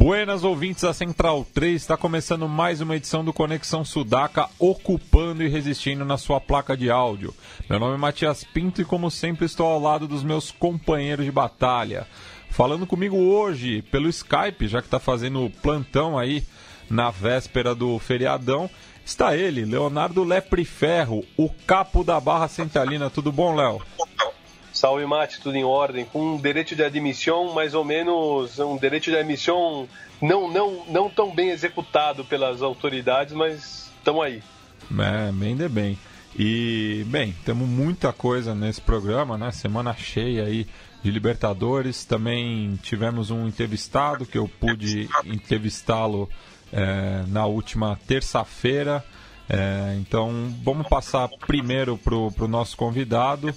Buenas ouvintes da Central 3, está começando mais uma edição do Conexão Sudaca, ocupando e resistindo na sua placa de áudio. Meu nome é Matias Pinto e, como sempre, estou ao lado dos meus companheiros de batalha. Falando comigo hoje pelo Skype, já que está fazendo plantão aí na véspera do feriadão, está ele, Leonardo Lepre Ferro, o capo da Barra Centralina. Tudo bom, Léo? Salve mate, tudo em ordem, com um direito de admissão mais ou menos, um direito de admissão não, não, não tão bem executado pelas autoridades, mas estamos aí. É, bem de bem. E, bem, temos muita coisa nesse programa, né? Semana cheia aí de Libertadores. Também tivemos um entrevistado que eu pude entrevistá-lo é, na última terça-feira. É, então, vamos passar primeiro para o nosso convidado,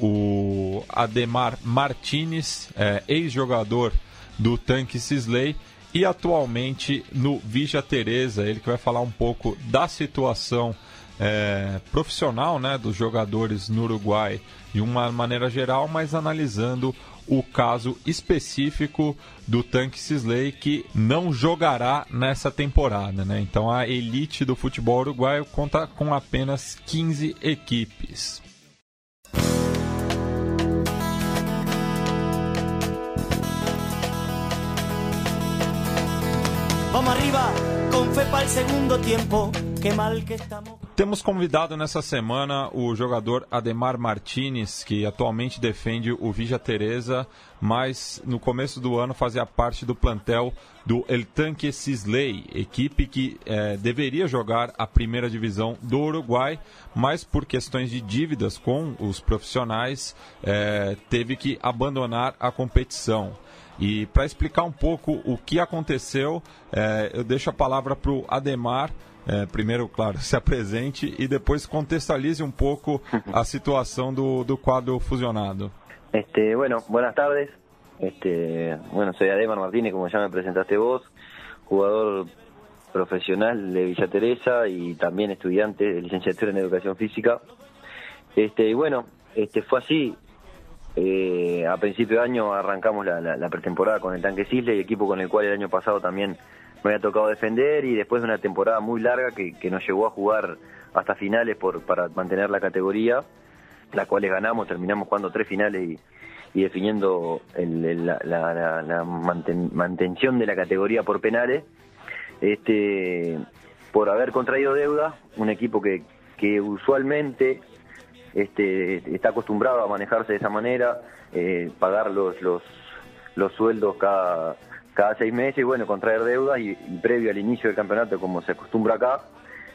o Ademar Martinez, é, ex-jogador do Tanque Sisley e atualmente no Vija Teresa, ele que vai falar um pouco da situação é, profissional né, dos jogadores no Uruguai de uma maneira geral, mas analisando o caso específico do Tanque Sisley que não jogará nessa temporada. Né? Então a elite do futebol uruguaio conta com apenas 15 equipes. Vamos arriba, com fé para o segundo tempo. Que mal que estamos. Temos convidado nessa semana o jogador Ademar Martinez, que atualmente defende o Vija Teresa, mas no começo do ano fazia parte do plantel do El Tanque Sisley, equipe que eh, deveria jogar a primeira divisão do Uruguai, mas por questões de dívidas com os profissionais eh, teve que abandonar a competição. E para explicar um pouco o que aconteceu, é, eu deixo a palavra para o Ademar. É, primeiro, claro, se apresente e depois contextualize um pouco a situação do, do quadro fusionado. Este, bueno, buenas tardes. Este, bueno, soy Ademar Martínez, como ya me presentaste vos, jugador profesional de Villa Teresa y también estudiante de licenciatura en Educación Física. Este, y bueno, este, fue así, eh, a principio de año arrancamos la, pretemporada con el Tanque Cisle, equipo con el cual el año pasado también me había tocado defender y después de una temporada muy larga que, nos llevó a jugar hasta finales por, para mantener la categoría, la cual ganamos, terminamos jugando tres finales y, definiendo la, mantención de la categoría por penales, este, por haber contraído deuda, un equipo que, que usualmente este, está acostumbrado a manejarse de esa manera, eh, pagar los, los, los sueldos cada, cada seis meses y bueno, contraer deudas y, previo al inicio del campeonato, como se acostumbra acá,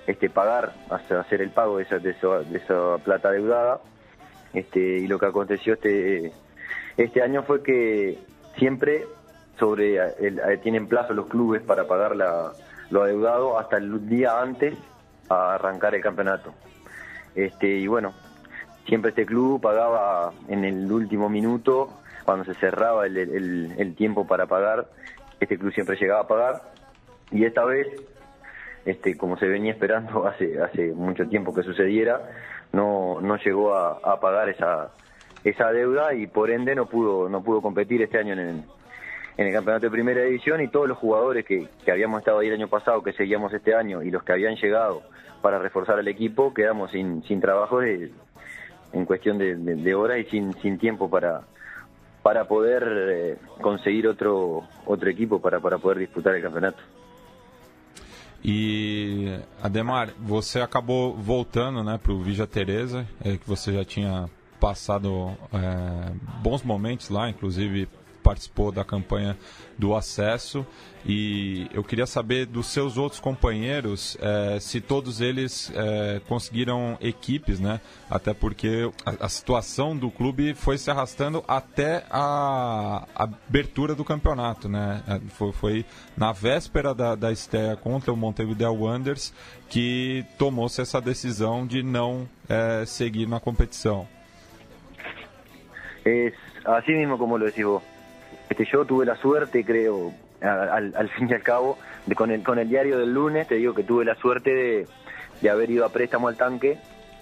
este, pagar, hacer el pago de esa, de esa, plata deudada. Este, y lo que aconteció este, este año fue que siempre sobre el, tienen plazo los clubes para pagar la, lo adeudado hasta el día antes a arrancar el campeonato. Este, y bueno, siempre este club pagaba en el último minuto, cuando se cerraba el, tiempo para pagar, este club siempre llegaba a pagar. Y esta vez, este, como se venía esperando hace, hace mucho tiempo que sucediera, no, no llegó a, pagar esa, esa deuda y por ende no pudo, no pudo competir este año en el, en el campeonato de primera división y todos los jugadores que, habíamos estado ahí el año pasado, que seguíamos este año y los que habían llegado para reforzar al equipo, quedamos sin, sin trabajo de, en cuestión de, de, de horas y sin, sin tiempo para, para poder eh, conseguir outro, outro equipo para, para poder disputar o campeonato. E Ademar, você acabou voltando né, para o Vija Teresa, é, que você já tinha passado é, bons momentos lá, inclusive participou da campanha do acesso. E eu queria saber dos seus outros companheiros é, se todos eles é, conseguiram equipes, né? Até porque a, a, situação do clube foi se arrastando até a, a abertura do campeonato, né? É, foi, foi na véspera da, da estreia contra o Montevideo Wanderers que tomou-se essa decisão de não é, seguir na competição. Es así mismo como lo decís vos. Este, yo tuve la suerte, creo, al, fin y al cabo, con, el, con el diario del lunes, te digo que tuve la suerte de, de haber ido a préstamo al tanque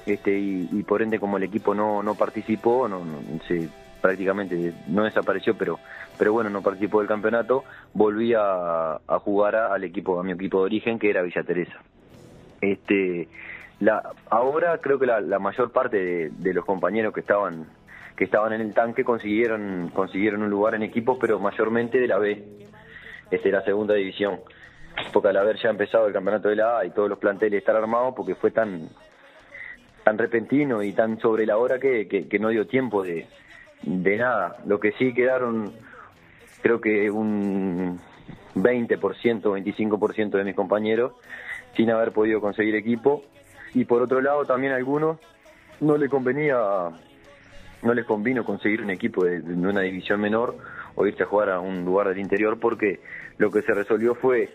este, y, y, por ende como el equipo no, no participó, no, no se, prácticamente no desapareció, pero, pero bueno, no participó del campeonato, volví a, a jugar a, al equipo, a mi equipo de origen, que era Villa Teresa. Este, la, ahora creo que la, la mayor parte de, de los compañeros que estaban que estaban en el tanque consiguieron consiguieron un lugar en equipos, pero mayormente de la B, este, la segunda división. Porque al haber ya empezado el campeonato de la A y todos los planteles estar armados, porque fue tan tan repentino y tan sobre la hora que, que, que no dio tiempo de, de nada. Lo que sí quedaron, creo que un 20%, 25% de mis compañeros sin haber podido conseguir equipo. Y por otro lado, también a algunos no le convenía no les convino conseguir un equipo de, una división menor o irse a jugar a un lugar del interior porque lo que se resolvió fue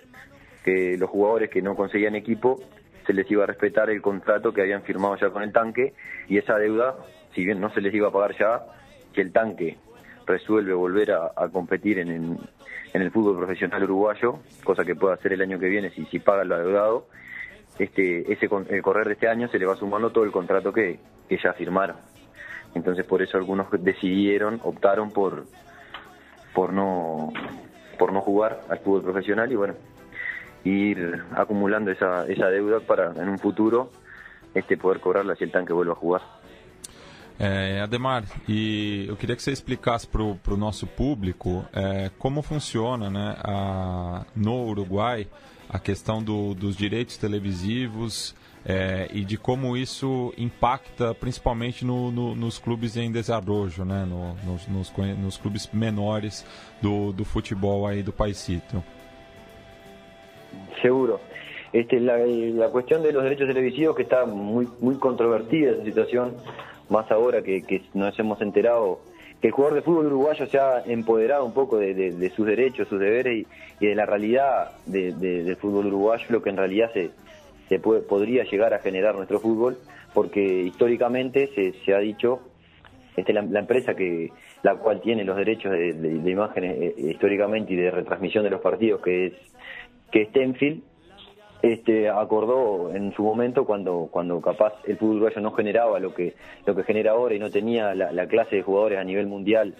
que los jugadores que no conseguían equipo se les iba a respetar el contrato que habían firmado ya con el tanque y esa deuda, si bien no se les iba a pagar ya, que el tanque resuelve volver a, a competir en, en, en, el fútbol profesional uruguayo, cosa que puede hacer el año que viene si, si paga lo adeudado, este, ese, el correr de este año se le va sumando todo el contrato que, que ya firmaron. Entonces por eso algunos decidieron, optaron por, por no por no jugar al fútbol profesional y bueno, ir acumulando esa, esa deuda para en un futuro este poder cobrarla si el tanque vuelve a jugar. É, Ademar, e eu queria que você explicasse para o nosso público é, como funciona né, a, no Uruguai a questão do, dos direitos televisivos é, e de como isso impacta principalmente no, no, nos clubes em desarrojo, né, no, nos, nos, nos, clubes menores do, do futebol aí do Paisito. Seguro. Este, la, la cuestión de los derechos televisivos que está muy, muy controvertida esa situación, más ahora que, que nos hemos enterado que el jugador de fútbol uruguayo se ha empoderado un poco de, de, de sus derechos, sus deberes y, y de la realidad de, del fútbol uruguayo, lo que en realidad se, se puede, podría llegar a generar nuestro fútbol, porque históricamente se, se ha dicho, este, la, la, empresa que la cual tiene los derechos de, de, imágenes eh, históricamente y de retransmisión de los partidos, que es que es Tenfield, este, acordó en su momento cuando cuando capaz el fútbol uruguayo no generaba lo que lo que genera ahora y no tenía la, la, clase de jugadores a nivel mundial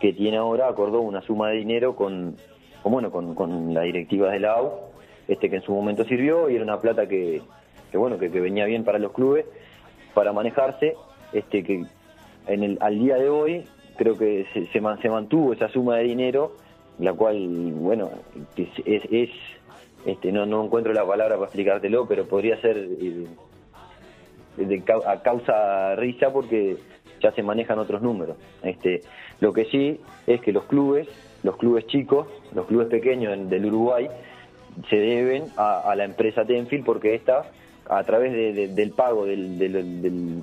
que tiene ahora acordó una suma de dinero con, con bueno con, con la directiva de la AU este que en su momento sirvió y era una plata que, bueno que, que, venía bien para los clubes para manejarse este que en el al día de hoy creo que se, se, se mantuvo esa suma de dinero la cual bueno es, es, es este, no, no encuentro la palabra para explicártelo, pero podría ser eh, de, a causa risa porque ya se manejan otros números. Este, lo que sí es que los clubes, los clubes chicos, los clubes pequeños del Uruguay, se deben a, a la empresa Tenfield porque esta, a través de, de, del pago del, del,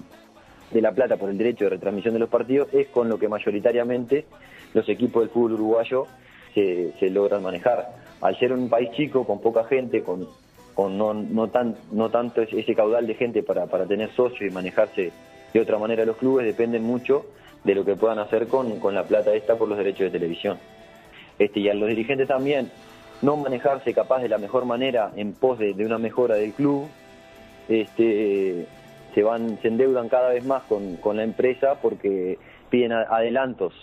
de la plata por el derecho de retransmisión de los partidos, es con lo que mayoritariamente los equipos del fútbol uruguayo se, se logran manejar al ser un país chico, con poca gente, con, con no, no, tan, no tanto ese caudal de gente para, para tener socios y manejarse de otra manera los clubes, dependen mucho de lo que puedan hacer con, con la plata esta por los derechos de televisión. Este, y a los dirigentes también, no manejarse capaz de la mejor manera en pos de, una mejora del club, este, se van, se endeudan cada vez más con, con la empresa porque piden adelantos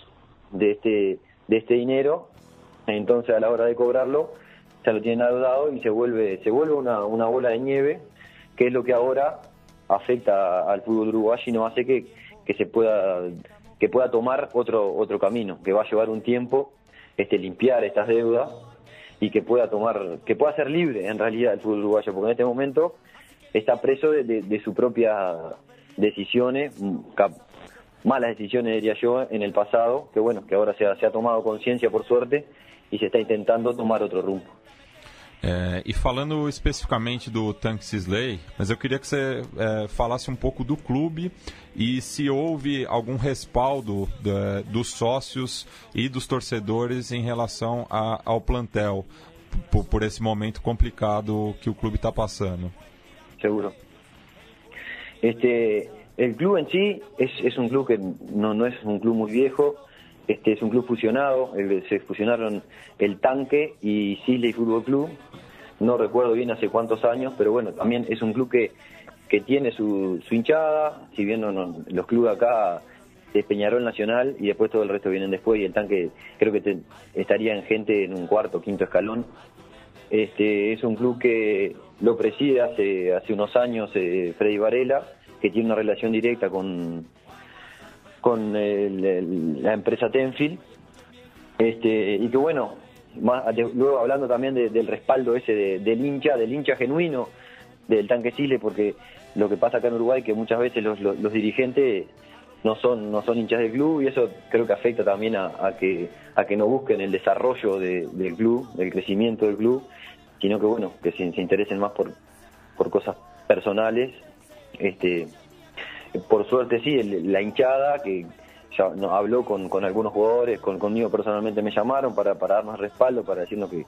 de este, de este dinero. Entonces a la hora de cobrarlo ya lo tienen adeudado y se vuelve se vuelve una, una bola de nieve que es lo que ahora afecta al fútbol uruguayo y no hace que, que se pueda que pueda tomar otro otro camino que va a llevar un tiempo este limpiar estas deudas y que pueda tomar que pueda ser libre en realidad el fútbol uruguayo porque en este momento está preso de, de, de sus propias decisiones malas decisiones, diría yo, en el pasado, que bueno, que ahora se ha tomado conciencia por suerte y se está intentando tomar otro rumbo. É, e falando especificamente do Tank Sisley, mas eu queria que você é, falasse um pouco do clube e se houve algum respaldo da, dos sócios e dos torcedores em relação a, ao plantel por, por, esse momento complicado que o clube está passando. Seguro. Este, el club en sí es, es un que no, no, es un club muy viejo, este es un club fusionado, se fusionaron el Tanque y Sisley Fútbol Club, no recuerdo bien hace cuántos años, pero bueno, también es un club que, que tiene su, su hinchada, si bien no, los clubes acá es Peñarol Nacional y después todo el resto vienen después y el Tanque creo que estaría en gente en un cuarto, quinto escalón. Este es un club que lo preside hace hace unos años eh, Freddy Varela, que tiene una relación directa con con la empresa Tenfield, este y que bueno, luego hablando también del respaldo ese del hincha, del hincha genuino del tanque Chile, porque lo que pasa acá en Uruguay que muchas veces los, los, dirigentes no son no son hinchas del club y eso creo que afecta también a, que a que no busquen el desarrollo del club, el crecimiento del club, sino que bueno que se, se interesen más por por cosas personales, este por suerte sí la hinchada que ya no, habló con, con algunos jugadores, con, conmigo personalmente me llamaron para, para darnos respaldo, para decirnos que,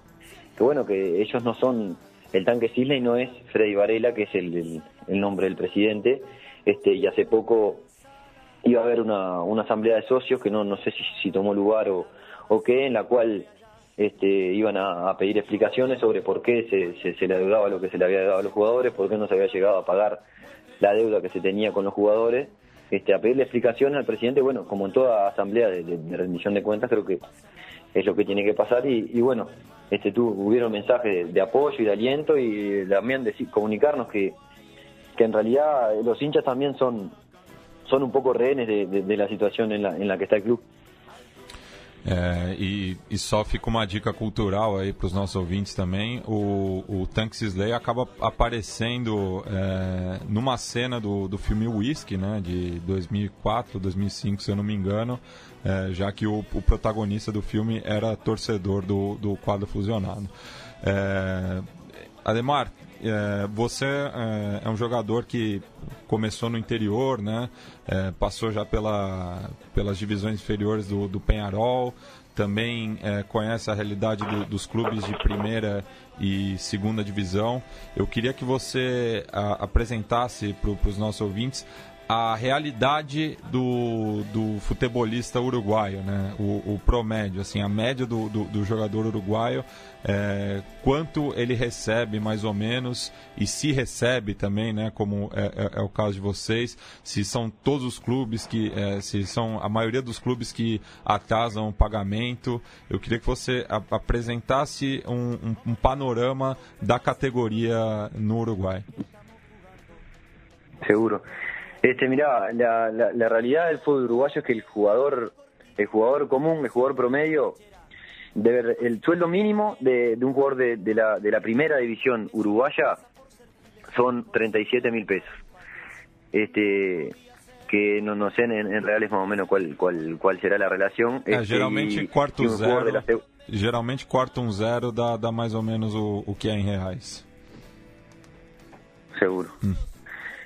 que bueno, que ellos no son, el tanque y no es Freddy Varela, que es el, el, nombre del presidente, este y hace poco iba a haber una, una asamblea de socios que no, no sé si, si tomó lugar o, o qué, en la cual este, iban a, pedir explicaciones sobre por qué se, se, se, le adeudaba lo que se le había dado a los jugadores, por qué no se había llegado a pagar la deuda que se tenía con los jugadores este, a pedirle explicaciones al presidente, bueno, como en toda asamblea de, rendición de cuentas, creo que es lo que tiene que pasar y, bueno, este, tu, hubieron mensajes de, apoyo y de aliento y también de comunicarnos que, que en realidad los hinchas también son, son un poco rehenes de, la situación en la, en la que está el club. É, e, e, só fica uma dica cultural aí para os nossos ouvintes também: o, o Tank Sisley acaba aparecendo é, numa cena do, do filme Whisky, né, de 2004, 2005, se eu não me engano, é, já que o, o, protagonista do filme era torcedor do, do quadro fusionado. É, Ademar, é, você é, é, um jogador que começou no interior, né? É, passou já pela, pelas divisões inferiores do, do Penharol, também é, conhece a realidade do, dos clubes de primeira e segunda divisão. Eu queria que você a, apresentasse para os nossos ouvintes a realidade do, do futebolista uruguaio, né? O, o promédio, assim, a média do, do, do jogador uruguaio, é, quanto ele recebe mais ou menos e se recebe também, né? Como é, é, é o caso de vocês, se são todos os clubes que, é, se são a maioria dos clubes que atrasam o pagamento. Eu queria que você apresentasse um, um, um panorama da categoria no Uruguai. Seguro. Este, mira, la, la, realidad del fútbol uruguayo es que el jugador, el jugador común, el jugador promedio, debe, el sueldo mínimo de, un jugador de, de, la, de la primera división uruguaya son 37 mil pesos. Este, que no, no sé en, reales más o menos cuál, cuál, cuál será la relación. É, geralmente quarto um zero, geralmente quarto um zero dá, dá mais ou menos o, o que é em reais. Seguro.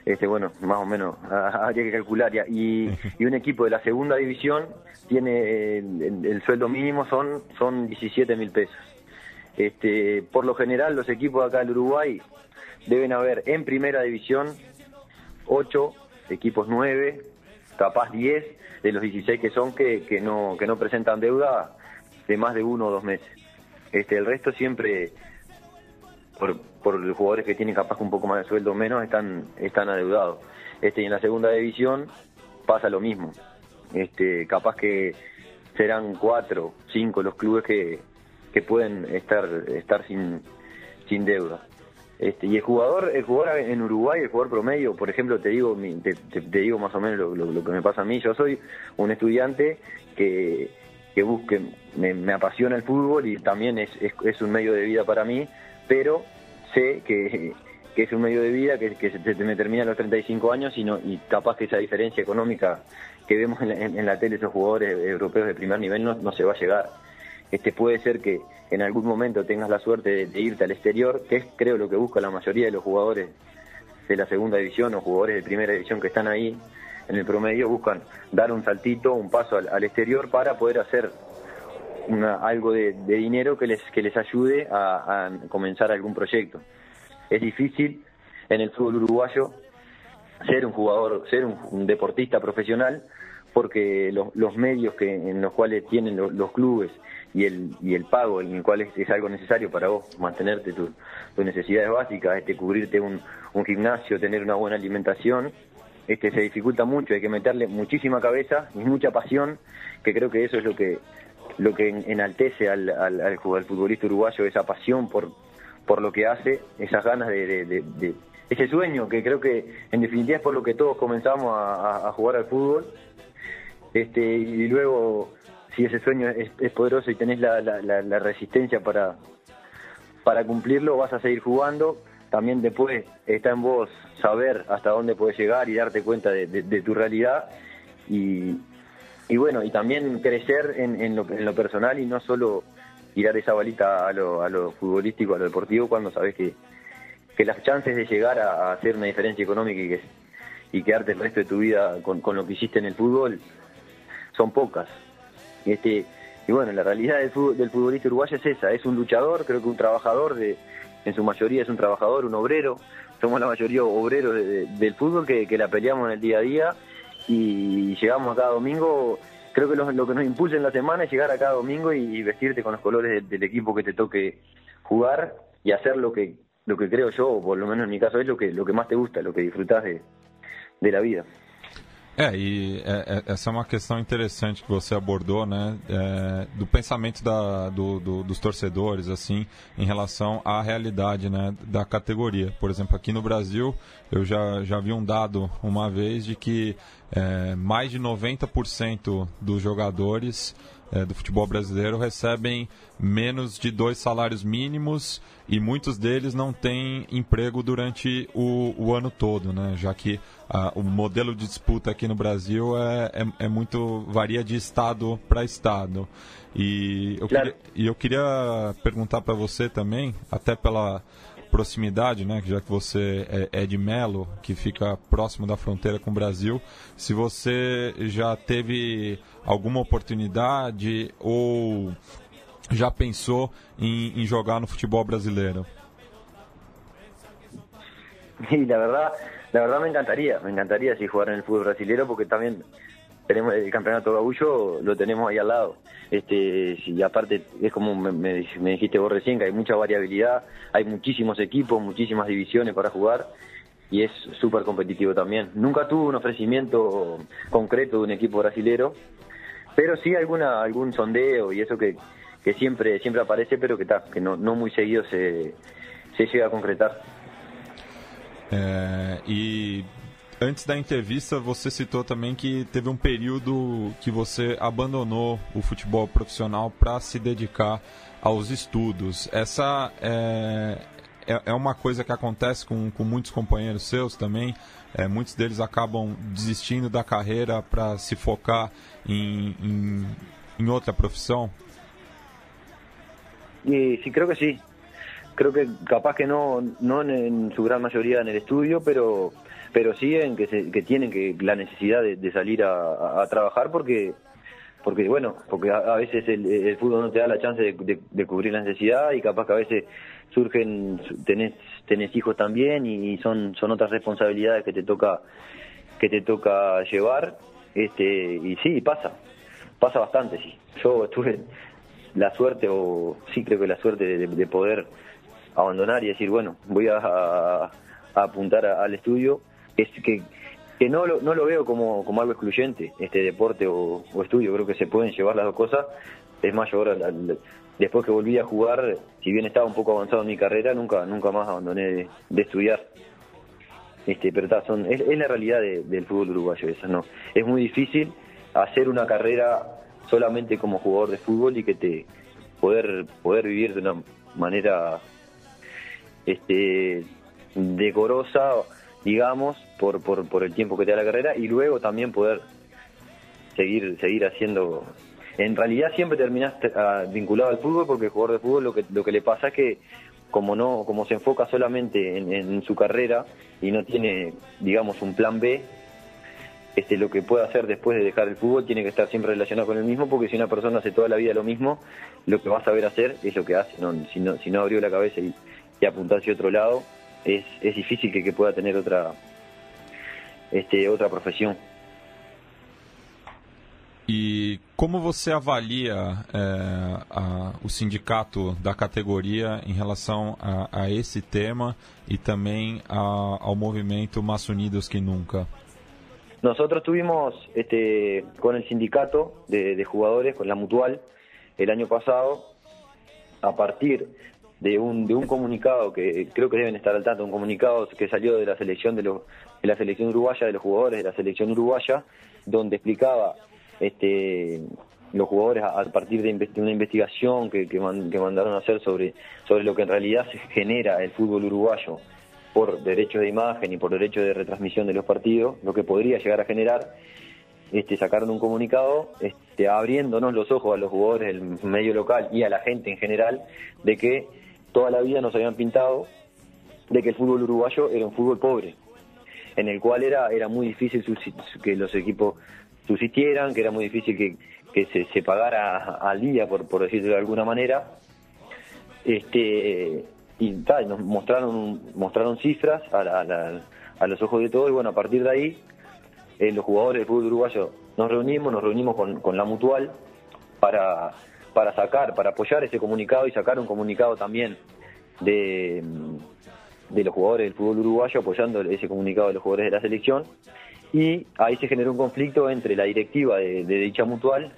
Este, bueno, más o menos habría que calcular. Y, y un equipo de la segunda división tiene el, sueldo mínimo son, son 17 mil pesos. Este, por lo general, los equipos acá del Uruguay deben haber en primera división 8, equipos 9, capaz 10 de los 16 que son que, que, no, que no presentan deuda de más de uno o dos meses. Este, el resto siempre por, por los jugadores que tienen capaz un poco más de sueldo o menos están están adeudados. Este y en la segunda división pasa lo mismo. Este capaz que serán cuatro, cinco los clubes que, que pueden estar estar sin sin deuda. Este, y el jugador, el jugador en Uruguay, el jugador promedio, por ejemplo, te digo, te, te, digo más o menos lo, que me pasa a mí. Yo soy un estudiante que, que busque, me, me apasiona el fútbol y también es, es, es, un medio de vida para mí, pero sé que, que es un medio de vida, que, se, me termina a los 35 años y, no, y capaz que esa diferencia económica que vemos en la, tele esos jugadores europeos de primer nivel no, se va a llegar. Este puede ser que en algún momento tengas la suerte de, irte al exterior, que es creo lo que busca la mayoría de los jugadores de la segunda división o jugadores de primera división que están ahí en el promedio, buscan dar un saltito, un paso al, exterior para poder hacer una, algo de, dinero que les, que les ayude a comenzar algún proyecto. Es difícil en el fútbol uruguayo ser un jugador, ser un, deportista profesional, porque los medios que en los cuales tienen los, clubes y el, y el pago en el cual es, algo necesario para vos mantenerte tus necesidades básicas, este, cubrirte un, un gimnasio, tener una buena alimentación, este, se dificulta mucho, hay que meterle muchísima cabeza y mucha pasión, que creo que eso es lo que lo que enaltece al, al, al futbolista uruguayo, esa pasión por, por lo que hace, esas ganas de, ese sueño que creo que en definitiva es por lo que todos comenzamos a, jugar al fútbol. Este, y luego, si ese sueño es, poderoso y tenés la, la, resistencia para, para cumplirlo, vas a seguir jugando. También después está en vos saber hasta dónde puedes llegar y darte cuenta de, tu realidad. Y, y, bueno, y también crecer en, en, lo, en lo personal y no solo tirar esa balita a lo, a lo futbolístico, a lo deportivo, cuando sabes que, que las chances de llegar a, hacer una diferencia económica y, que, y quedarte el resto de tu vida con, con lo que hiciste en el fútbol son pocas. Este, y bueno, la realidad del, del futbolista uruguayo es esa, es un luchador, creo que un trabajador, de, en su mayoría es un trabajador, un obrero, somos la mayoría obreros del fútbol que la peleamos en el día a día y llegamos a cada domingo creo que lo, que nos impulsa en la semana es llegar a cada domingo y, vestirte con los colores del, equipo que te toque jugar y hacer lo que lo que creo yo, o por lo menos en mi caso es lo que lo que más te gusta, lo que disfrutas de, de la vida. É, e é, essa é uma questão interessante que você abordou, né, é, do pensamento da, do, do, dos torcedores, assim, em relação à realidade, né, da categoria. Por exemplo, aqui no Brasil, eu já, já vi um dado uma vez de que é, mais de 90% dos jogadores é, do futebol brasileiro recebem menos de dois salários mínimos e muitos deles não têm emprego durante o, o ano todo, né? já que ah, o modelo de disputa aqui no Brasil é, é, é muito varia de estado para estado. E eu, claro. queria, e eu queria perguntar para você também, até pela proximidade, né, já que você é, é de Melo, que fica próximo da fronteira com o Brasil, se você já teve alguma oportunidade ou já pensou em, em jogar no futebol brasileiro? Sí, la verdad, la verdad me encantaría, me encantaría si jugar en el fútbol brasileño porque también tenemos el campeonato gabullo, lo tenemos ahí al lado. Este, y aparte es como me, me, dijiste vos recién, que hay mucha variabilidad, hay muchísimos equipos, muchísimas divisiones para jugar y es súper competitivo también. Nunca tuve un ofrecimiento concreto de un equipo brasilero, pero sí alguna algún sondeo y eso que, que siempre siempre aparece, pero que, está que no, no muy seguido se, se llega a concretar. Eh, y Antes da entrevista, você citou também que teve um período que você abandonou o futebol profissional para se dedicar aos estudos. Essa é, é, é, uma coisa que acontece com, com muitos companheiros seus também. É, muitos deles acabam desistindo da carreira para se focar em, em, em, outra profissão? E, sim, creo que sim. Creo que capaz que não, não em sua grande maioria no estudo, pero pero sí en que, se, que tienen que la necesidad de, salir a, trabajar porque porque bueno porque a, veces el, fútbol no te da la chance de, cubrir la necesidad y capaz que a veces surgen tenés tenés hijos también y son son otras responsabilidades que te toca que te toca llevar este y sí pasa pasa bastante sí. Yo tuve la suerte o sí creo que la suerte de, poder abandonar y decir bueno voy a, apuntar al estudio es que, que no, lo, no lo veo como, como algo excluyente, este deporte o, estudio, creo que se pueden llevar las dos cosas. Es más, yo ahora, después que volví a jugar, si bien estaba un poco avanzado en mi carrera, nunca nunca más abandoné de, estudiar. Este, pero son, es, la realidad del fútbol uruguayo, esa no. Es muy difícil hacer una carrera solamente como jugador de fútbol y que te poder poder vivir de una manera este decorosa, digamos, por, por, por el tiempo que te da la carrera y luego también poder seguir seguir haciendo en realidad siempre terminas ah, vinculado al fútbol porque el jugador de fútbol lo que lo que le pasa es que como no como se enfoca solamente en, su carrera y no tiene digamos un plan B este lo que puede hacer después de dejar el fútbol tiene que estar siempre relacionado con el mismo porque si una persona hace toda la vida lo mismo lo que va a saber hacer es lo que hace si no si no abrió la cabeza y, y apuntar hacia otro lado es, es difícil que, que pueda tener otra este otra profesión E como você avalia é, o sindicato da categoria em relação a, a esse tema e também a, ao movimento Más Unidos que Nunca? Nosotros tuvimos este, con el sindicato de, de, jugadores, con la Mutual, el año pasado, a partir de un, de un comunicado que creo que deben estar al tanto, un comunicado que salió de la selección de, lo, de la selección uruguaya, de los jugadores de la selección uruguaya, donde explicaba este, los jugadores a, partir de, una investigación que, que, mandaron a hacer sobre, sobre lo que en realidad se genera el fútbol uruguayo por derechos de imagen y por derechos de retransmisión de los partidos, lo que podría llegar a generar, este, sacaron un comunicado este, abriéndonos los ojos a los jugadores del medio local y a la gente en general de que toda la vida nos habían pintado de que el fútbol uruguayo era un fútbol pobre, en el cual era, era muy difícil que los equipos subsistieran, que era muy difícil que, que se, pagara al día, por, por decirlo de alguna manera. Este, y nos mostraron, mostraron cifras a, a, los ojos de todos y bueno, a partir de ahí eh, los jugadores del fútbol uruguayo nos reunimos, nos reunimos con, con la mutual para, para sacar, para apoyar ese comunicado y sacar un comunicado también de, de los jugadores del fútbol uruguayo apoyando ese comunicado de los jugadores de la selección y ahí se generó un conflicto entre la directiva de, dicha mutual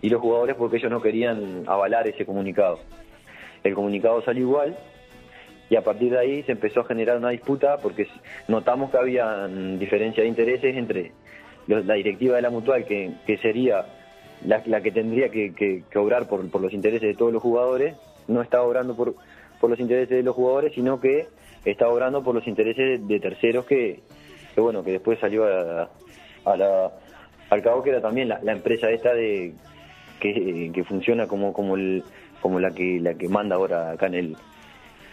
y los jugadores porque ellos no querían avalar ese comunicado. El comunicado salió igual y a partir de ahí se empezó a generar una disputa porque notamos que había diferencia de intereses entre la directiva de la mutual, que, sería la, que tendría que, obrar por, los intereses de todos los jugadores, no estaba obrando por, por los intereses de los jugadores, sino que estaba obrando por los intereses de terceros que, que bueno, que después salió a, la, al cabo que era también la, empresa esta de que, funciona como como el como la que la que manda ahora acá en el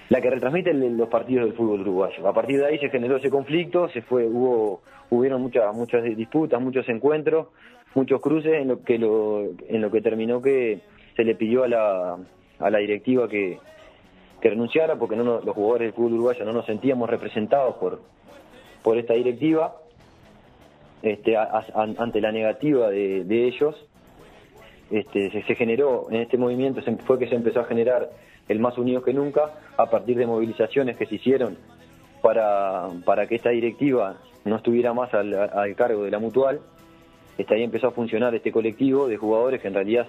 la que retransmite los partidos del fútbol uruguayo. A partir de ahí se generó ese conflicto, se fue hubo hubieron muchas muchas disputas, muchos encuentros, muchos cruces en lo que lo en lo que terminó que se le pidió a la a la directiva que que renunciara porque no los jugadores del fútbol uruguayo no nos sentíamos representados por por esta directiva este, ante la negativa de, ellos. Este, se, generó en este movimiento, fue que se empezó a generar el más unidos que nunca a partir de movilizaciones que se hicieron para, para que esta directiva no estuviera más al, cargo de la mutual. Este, ahí empezó a funcionar este colectivo de jugadores que en realidad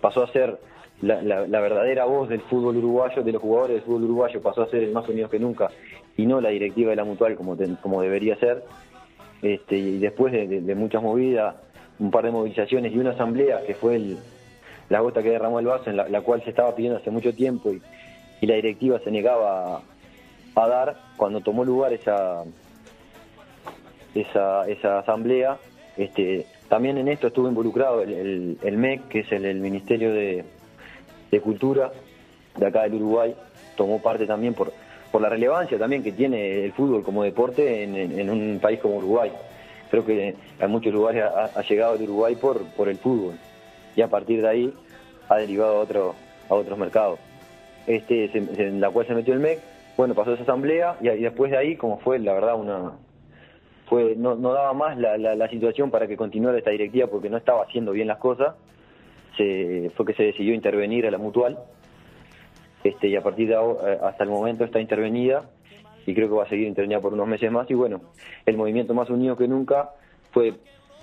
pasó a ser la, la, verdadera voz del fútbol uruguayo, de los jugadores del fútbol uruguayo, pasó a ser el más unidos que nunca y no la directiva de la mutual como, como debería ser. Este, y después de, muchas movidas, un par de movilizaciones y una asamblea que fue el, la gota que derramó el vaso, en la, cual se estaba pidiendo hace mucho tiempo y, la directiva se negaba a, dar, cuando tomó lugar esa, esa, esa asamblea, este, también en esto estuvo involucrado el, MEC, que es el, Ministerio de Cultura de acá del Uruguay, tomó parte también por por la relevancia también que tiene el fútbol como deporte en, un país como Uruguay. Creo que en muchos lugares ha, llegado el Uruguay por, por el fútbol y a partir de ahí ha derivado a, otro, a otros mercados. Este, en la cual se metió el MEC, bueno, pasó esa asamblea y, después de ahí, como fue la verdad una... Fue, no, no daba más la, la, situación para que continuara esta directiva porque no estaba haciendo bien las cosas, se, fue que se decidió intervenir a la mutual este, y a partir de ahora, eh, hasta el momento está intervenida y creo que va a seguir intervenida por unos meses más y bueno, el movimiento más unido que nunca fue,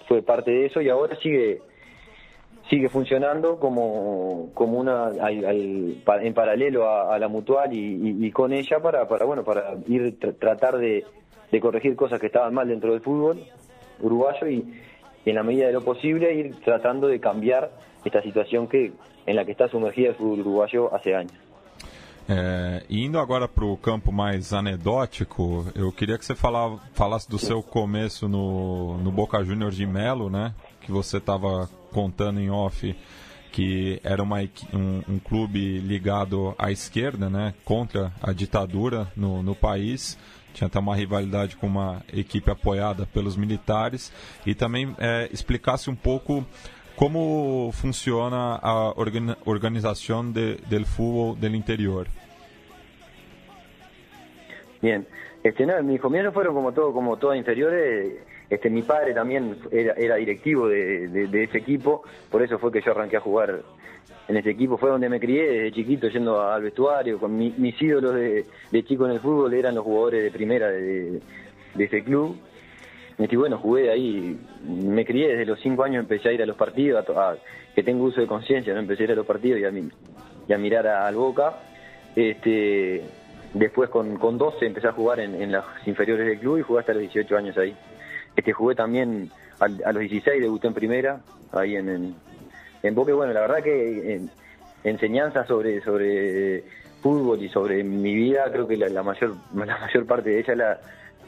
fue parte de eso y ahora sigue sigue funcionando como, como una en paralelo a, la mutual y, con ella para, para bueno para ir tratar de, de, corregir cosas que estaban mal dentro del fútbol uruguayo y, y, en la medida de lo posible ir tratando de cambiar esta situación que en la que está sumergida el fútbol uruguayo hace años. É, indo agora para o campo mais anedótico, eu queria que você falava, falasse do seu começo no, no Boca Juniors de Melo, né? Que você estava contando em off que era uma, um, um, clube ligado à esquerda, né? Contra a ditadura no, no país tinha até uma rivalidade com uma equipe apoiada pelos militares e também é, explicasse um pouco como funciona a organización de, del fútbol del interior. Bien, este, no, mis comienzos fueron como todo, como todas inferiores. Este, mi padre también era, directivo de, ese equipo, por eso fue que yo arranqué a jugar en ese equipo. Fue donde me crié desde chiquito yendo al vestuario. Con mis ídolos de, chico en el fútbol eran los jugadores de primera de ese club y bueno, jugué ahí, me crié desde los cinco años, empecé a ir a los partidos, a, que tengo uso de conciencia, ¿no? empecé a ir a los partidos y a, y a mirar al Boca. Este, después con, con 12 empecé a jugar en, las inferiores del club y jugué hasta los 18 años ahí. Este, jugué también a, los 16, debuté en primera, ahí en, en, Boca. bueno, la verdad que enseñanza sobre, sobre fútbol y sobre mi vida, creo que la, mayor, la mayor parte de ella la,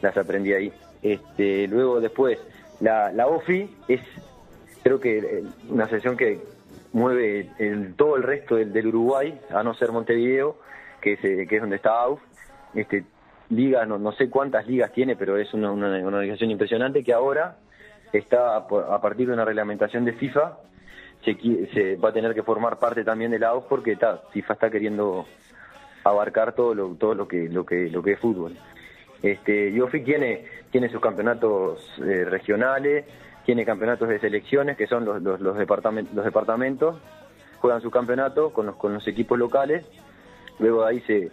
las aprendí ahí. Este, luego después, la, la OFI es creo que eh, una sesión que mueve el, todo el resto del, Uruguay, a no ser Montevideo, que es, eh, que es donde está AUF. Este, liga, no, no sé cuántas ligas tiene, pero es una, una, organización impresionante que ahora está a partir de una reglamentación de FIFA se, se va a tener que formar parte también de la AUF porque está FIFA está queriendo abarcar todo lo, todo lo que lo que lo que es fútbol. Este, tiene, tiene sus campeonatos eh, regionales, tiene campeonatos de selecciones, que son los, departamentos, juegan su campeonato con los, con los equipos locales, luego ahí se,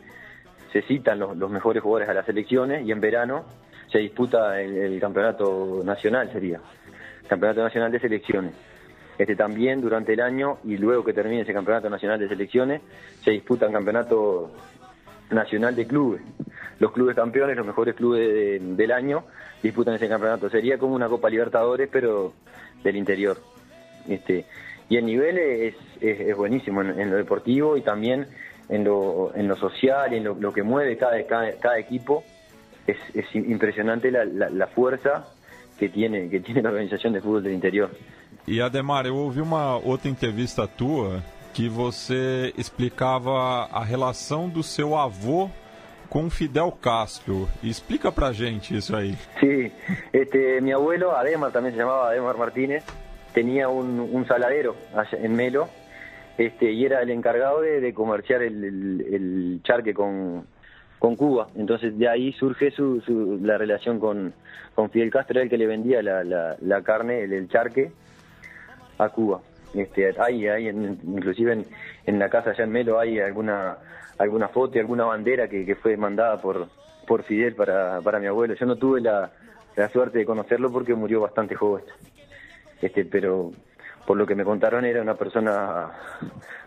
se citan los, mejores jugadores a las selecciones y en verano se disputa el, campeonato nacional, sería, campeonato nacional de selecciones. Este también durante el año y luego que termine ese campeonato nacional de selecciones se disputan campeonato nacional de clubes los clubes campeones, los mejores clubes del año, disputan ese campeonato. Sería como una Copa Libertadores, pero del interior. Este, y el nivel es, es, buenísimo en, lo deportivo y también en lo, en lo social en lo, que mueve cada, cada, equipo. Es, es impresionante la, la, fuerza que tiene, que tiene la organización de fútbol del interior. Y Ademar, eu ouvi uma outra entrevista tua que você explicava a relação do seu avô con Fidel Castro. Explica pra gente eso ahí. Sí, este, mi abuelo, Ademar, también se llamaba Ademar Martínez, tenía un, saladero en Melo este, y era el encargado de, comerciar el, charque con, con Cuba. Entonces de ahí surge su, la relación con, con Fidel Castro, el que le vendía la, la, carne, el, charque, a Cuba. Este, hay, hay inclusive en, en la casa allá en Melo hay alguna alguna foto y alguna bandera que, que fue mandada por, por Fidel para, para mi abuelo. Yo no tuve la, la suerte de conocerlo porque murió bastante joven. Este, pero por lo que me contaron era una persona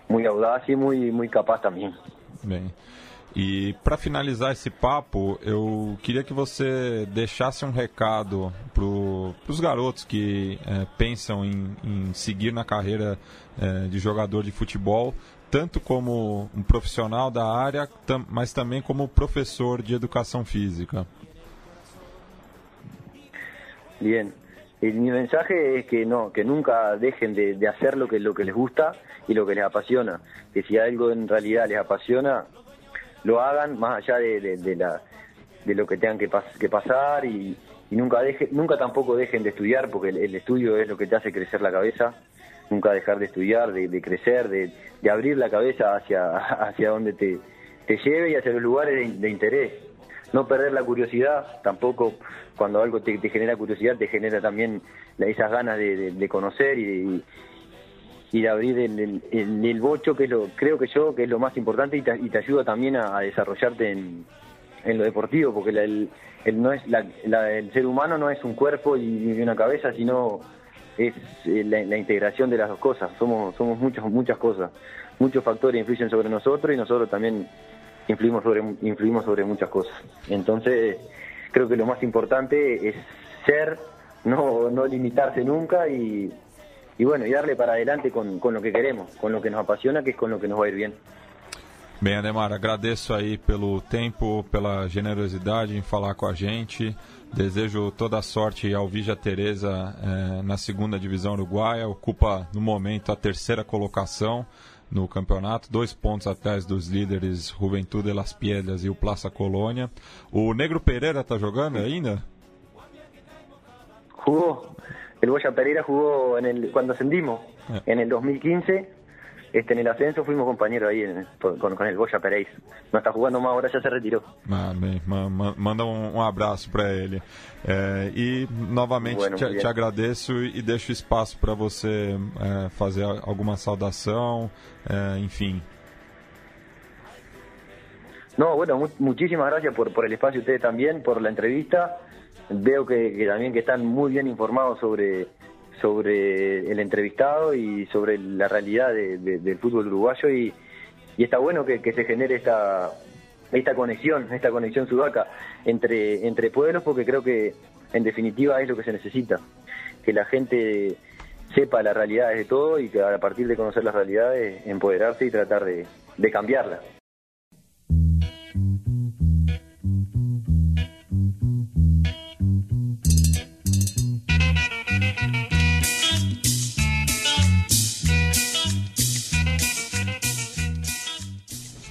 muy audaz y muy, muy capaz también. E para finalizar esse papo, eu queria que você deixasse um recado para os garotos que é, pensam em, em, seguir na carreira é, de jogador de futebol, tanto como un profesional da área, mas también como profesor de educación física. Bien, mi mensaje es que no, que nunca dejen de, hacer lo que lo que les gusta y lo que les apasiona. Que si algo en realidad les apasiona, lo hagan más allá de, la de lo que tengan que, que pasar y, nunca deje, nunca tampoco dejen de estudiar porque el estudio es lo que te hace crecer la cabeza nunca dejar de estudiar, de, crecer, de, abrir la cabeza hacia, hacia donde te, te lleve y hacia los lugares de, interés. No perder la curiosidad, tampoco cuando algo te, genera curiosidad, te genera también esas ganas de, conocer y de, abrir el, el, bocho, que es lo, creo que yo, que es lo más importante y te, y ayuda también a, desarrollarte en, en, lo deportivo, porque el, no es el ser humano no es un cuerpo y una cabeza, sino es eh, la, integración de las dos cosas. Somos, somos muchas, muchas cosas. Muchos factores influyen sobre nosotros y nosotros también influimos sobre, influimos sobre muchas cosas. Entonces, creo que lo más importante es ser, no, no limitarse nunca y, y bueno, y darle para adelante con, con lo que queremos, con lo que nos apasiona, que es con lo que nos va a ir bien. Bem, Ademar, agradeço aí pelo tempo, pela generosidade em falar com a gente. Desejo toda a sorte ao Vija Teresa eh, na segunda divisão uruguaia. Ocupa no momento a terceira colocação no campeonato, dois pontos atrás dos líderes Juventude Las Piedras e o Plaza Colônia. O Negro Pereira está jogando ainda? Jugó. El Boya Pereira en el, cuando ascendimos, en el 2015. Este, en el ascenso fuimos compañeros ahí en- con, con el Boya Pereira. No está jugando más, ahora ya se retiró. Ah, bem, ma- ma- manda um, um abraço para ele. É, e novamente Bueno, te, te agradeço e deixo espaço para você é, fazer a- alguma saudação, é, enfim. No, bueno, mu- muchísimas gracias por, por el espacio ustedes también, por la entrevista. Veo que, que también que están muy bien informados sobre sobre el entrevistado y sobre la realidad de- de- del fútbol uruguayo y, está bueno que, que se genere esta esta conexión, esta conexión sudaca entre entre pueblos porque creo que en definitiva es lo que se necesita, que la gente sepa las realidades de todo y que a partir de conocer las realidades empoderarse y tratar de, de cambiarlas.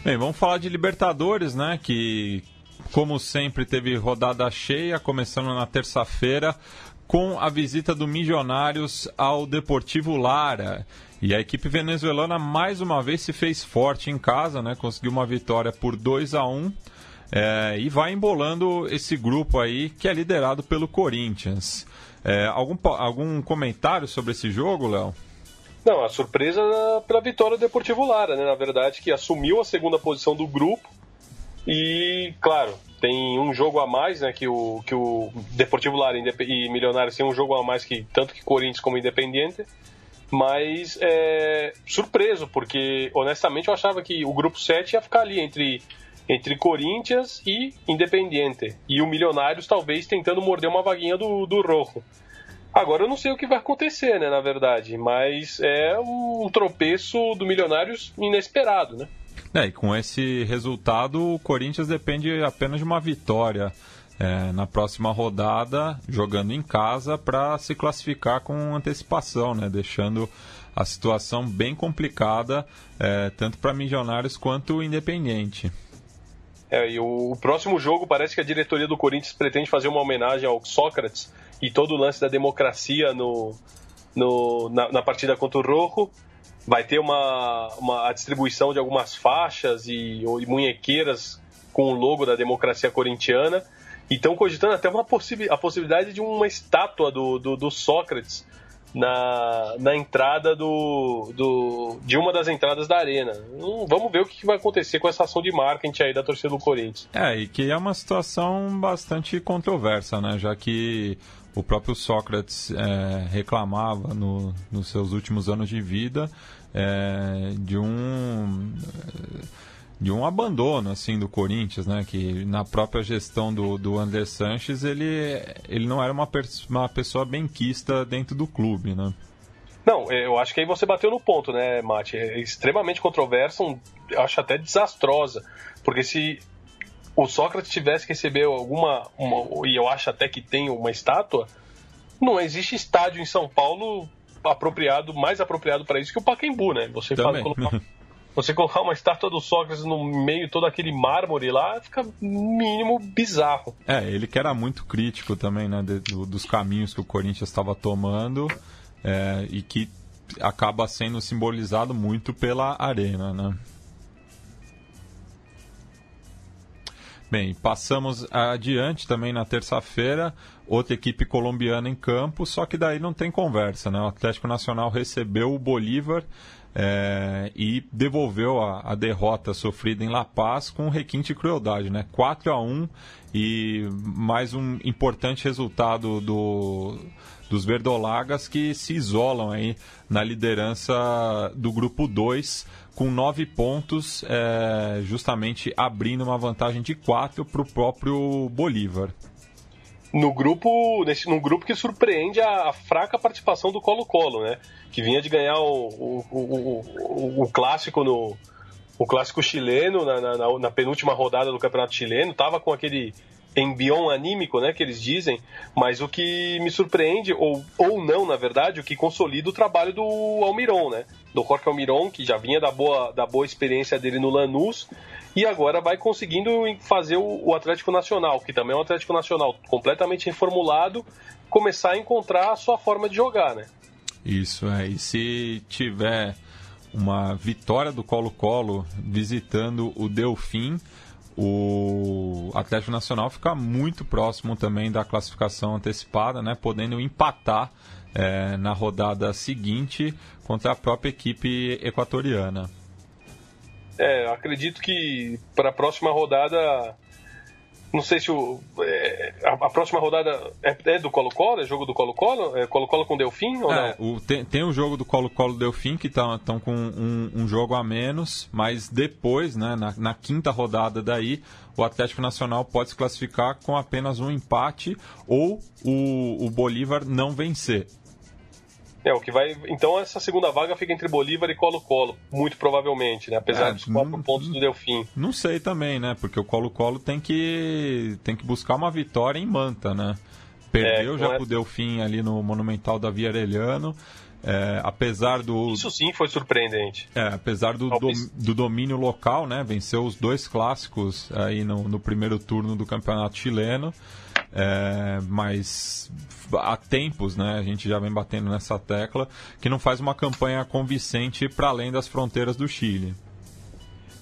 Bem, vamos falar de Libertadores, né? Que, como sempre, teve rodada cheia, começando na terça-feira, com a visita do Milionários ao Deportivo Lara. E a equipe venezuelana mais uma vez se fez forte em casa, né? Conseguiu uma vitória por 2 a 1 é, e vai embolando esse grupo aí que é liderado pelo Corinthians. É, algum, algum comentário sobre esse jogo, Léo? Não, a surpresa pela vitória do Deportivo Lara, né? Na verdade, que assumiu a segunda posição do grupo. E, claro, tem um jogo a mais, né? Que o, que o Deportivo Lara e Milionários tem um jogo a mais que tanto que Corinthians como Independiente. Mas é surpreso, porque honestamente eu achava que o grupo 7 ia ficar ali entre, entre Corinthians e Independiente. E o Milionários talvez tentando morder uma vaguinha do, do Rojo. Agora eu não sei o que vai acontecer, né, na verdade, mas é um tropeço do Milionários inesperado, né? É, e com esse resultado, o Corinthians depende apenas de uma vitória é, na próxima rodada, jogando em casa, para se classificar com antecipação, né? deixando a situação bem complicada, é, tanto para Milionários quanto Independente. É, e o, o próximo jogo parece que a diretoria do Corinthians pretende fazer uma homenagem ao Sócrates e todo o lance da democracia no, no- na, na partida contra o Rojo. Vai ter uma, uma a distribuição de algumas faixas e, e munhequeiras com o logo da democracia corintiana. Estão cogitando até uma possi a possibilidade de uma estátua do, do, do Sócrates na, na entrada do, do, de uma das entradas da arena. Hum, vamos ver o que que vai acontecer com essa ação de marketing aí da torcida do Corinthians. É, e que é uma situação bastante controversa, né? Já que o próprio Sócrates é, reclamava no, nos seus últimos anos de vida é, de um de um abandono assim do Corinthians, né? Que na própria gestão do, do André Sanches ele, ele não era uma, uma pessoa benquista dentro do clube, né? Não, é, eu acho que aí você bateu no ponto, né, Mate? É extremamente controversa, um, acho até desastrosa. Porque se o Sócrates tivesse que receber alguma. uma- e eu acho até que tem uma estátua, não existe estádio em São Paulo apropriado, mais apropriado para isso que o Pacaembu, né? Você, fala- colocar, você colocar uma estátua do Sócrates no meio todo aquele mármore lá, fica mínimo bizarro. É, ele que era muito crítico também, né, de- do- dos caminhos que o Corinthians estava tomando é, e que acaba sendo simbolizado muito pela arena, né? Bem, passamos adiante também na terça-feira, outra equipe colombiana em campo, só que daí não tem conversa, né? O Atlético Nacional recebeu o Bolívar é, e devolveu a, a derrota sofrida em La Paz com requinte e crueldade, né? 4 a 1 e mais um importante resultado do, dos verdolagas que se isolam aí na liderança do grupo 2 com nove pontos, é, justamente abrindo uma vantagem de quatro para o próprio Bolívar. no grupo nesse, num grupo que surpreende a, a fraca participação do Colo-Colo, né? Que vinha de ganhar o, o, o, o, clássico no, o clássico chileno na, na, na penúltima rodada do campeonato chileno, estava com aquele embrião anímico, né, que eles dizem, mas o que me surpreende, ou, ou não, na verdade, o que consolida o trabalho do Almiron, né, do Jorge Almiron, que já vinha da boa, da boa experiência dele no Lanús, e agora vai conseguindo fazer o, o Atlético Nacional, que também é um Atlético Nacional completamente reformulado, começar a encontrar a sua forma de jogar, né. Isso, é, e se tiver uma vitória do Colo-Colo visitando o Delfim, o Atlético Nacional fica muito próximo também da classificação antecipada, né, podendo empatar é, na rodada seguinte contra a própria equipe equatoriana. É, acredito que para a próxima rodada não sei se o, é, a, a, próxima rodada é, é do Colo-Colo? É jogo do Colo-Colo? É Colo-Colo com Delfim ou é, não? O, tem, tem o jogo do Colo-Colo Delfim que estão tá, com um, um, jogo a menos, mas depois, né, na, na, quinta rodada daí, o Atlético Nacional pode se classificar com apenas um empate ou o, o Bolívar não vencer. É, o que vai. Então essa segunda vaga fica entre Bolívar e Colo-Colo, muito provavelmente, né? Apesar é, dos quatro não, pontos do Delfim. Não sei também, né? Porque o Colo-Colo tem que, tem que buscar uma vitória em Manta, né? Perdeu é, já é... pro Delfim ali no Monumental da Via Arellano. É, apesar do. Isso sim foi surpreendente. É, apesar do, do, do, domínio local, né? Venceu os dois clássicos aí no, no primeiro turno do campeonato chileno. É, mas há tempos, né, a gente já vem batendo nessa tecla, que não faz uma campanha convincente para além das fronteiras do Chile.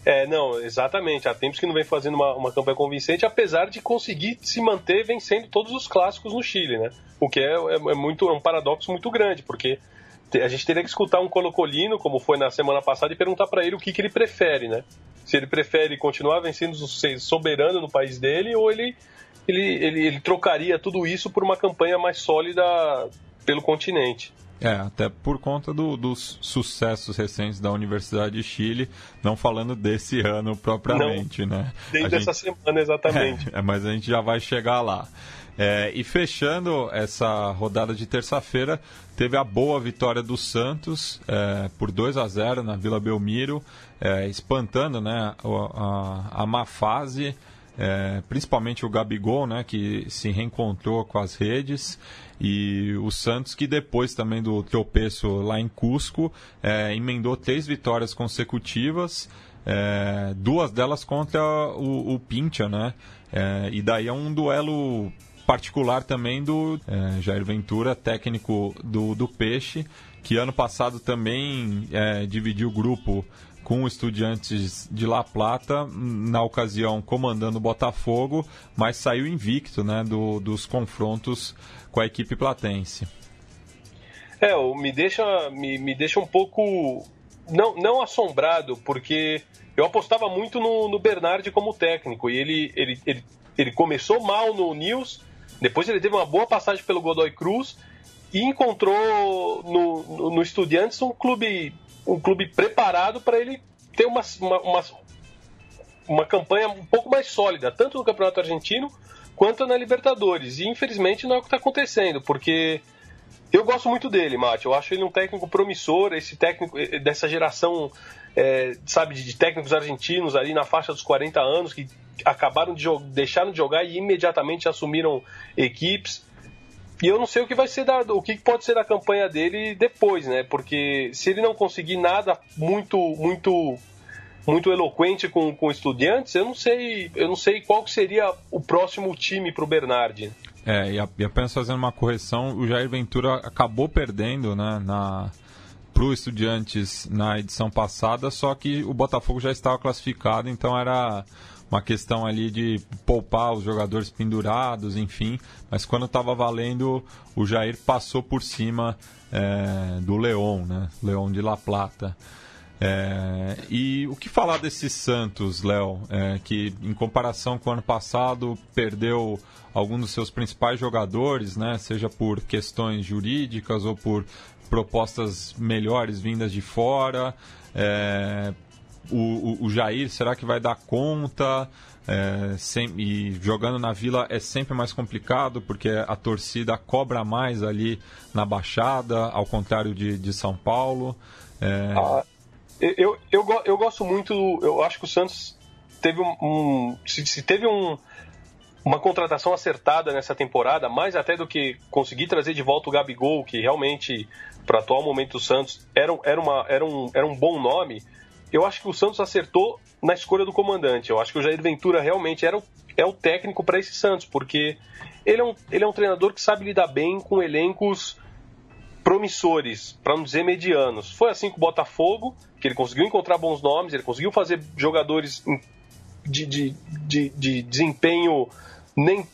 É, não, exatamente. Há tempos que não vem fazendo uma, uma campanha convincente, apesar de conseguir se manter vencendo todos os clássicos no Chile, né? O que é, é, é muito, é um paradoxo muito grande, porque a gente teria que escutar um colocolino, como foi na semana passada, e perguntar para ele o que, que ele prefere, né? Se ele prefere continuar vencendo soberano no país dele ou ele ele, ele, ele trocaria tudo isso por uma campanha mais sólida pelo continente. É, até por conta do, dos sucessos recentes da Universidade de Chile, não falando desse ano propriamente, não, né? Desde essa semana, exatamente. É, é, mas a gente já vai chegar lá. É, e fechando essa rodada de terça-feira, teve a boa vitória do Santos é, por 2 a 0 na Vila Belmiro, é, espantando né, a, a, a má fase é, principalmente o Gabigol, né, que se reencontrou com as redes, e o Santos, que depois também do tropeço lá em Cusco, é, emendou três vitórias consecutivas, é, duas delas contra o, o Pincha, né, é, e daí é um duelo particular também do é, Jair Ventura, técnico do, do Peixe, que ano passado também é, dividiu o grupo com o Estudiantes de La Plata, na ocasião comandando o Botafogo, mas saiu invicto né, do, dos confrontos com a equipe platense. É, me deixa, me, me deixa um pouco não, não assombrado, porque eu apostava muito no, no Bernardi como técnico, e ele, ele, ele, ele começou mal no News, depois ele teve uma boa passagem pelo Godoy Cruz e encontrou no, no, no Estudiantes um clube um clube preparado para ele ter uma, uma, uma, uma, campanha um pouco mais sólida, tanto no Campeonato Argentino quanto na Libertadores. E infelizmente não é o que está acontecendo, porque eu gosto muito dele, Mate. Eu acho ele um técnico promissor, esse técnico eh, dessa geração, é, sabe, de técnicos argentinos ali na faixa dos 40 anos que acabaram de deixaram de jogar e imediatamente assumiram equipes. E eu não sei o que vai ser da, o que pode ser da campanha dele depois, né? Porque se ele não conseguir nada muito muito muito eloquente com, com estudiantes, eu não sei, eu não sei qual seria o próximo time para o Bernardi. É, e, apenas fazendo uma correção, o Jair Ventura acabou perdendo, né, na para o Estudiantes na edição passada, só que o Botafogo já estava classificado, então era uma questão ali de poupar os jogadores pendurados, enfim. Mas quando estava valendo, o Jair passou por cima é, do Leão, né? Leão de La Plata. É, e o que falar desse Santos, Léo, é, que em comparação com o ano passado perdeu alguns dos seus principais jogadores, né, seja por questões jurídicas ou por propostas melhores vindas de fora, é, o, o, o Jair, será que vai dar conta? É, sem, e jogando na Vila é sempre mais complicado porque a torcida cobra mais ali na Baixada, ao contrário de, de São Paulo. É... Ah, eu, eu, eu gosto muito. Eu acho que o Santos teve um. um se, se, teve um, uma contratação acertada nessa temporada, mais até do que conseguir trazer de volta o Gabigol, que realmente, para atual momento do Santos, era, era, uma, era, um, era um bom nome. Eu acho que o Santos acertou na escolha do comandante. Eu acho que o Jair Ventura realmente era o, é o técnico para esse Santos, porque ele é, um, ele é um treinador que sabe lidar bem com elencos promissores, para não dizer medianos. Foi assim com o Botafogo, que ele conseguiu encontrar bons nomes, ele conseguiu fazer jogadores de, de, de, de desempenho nem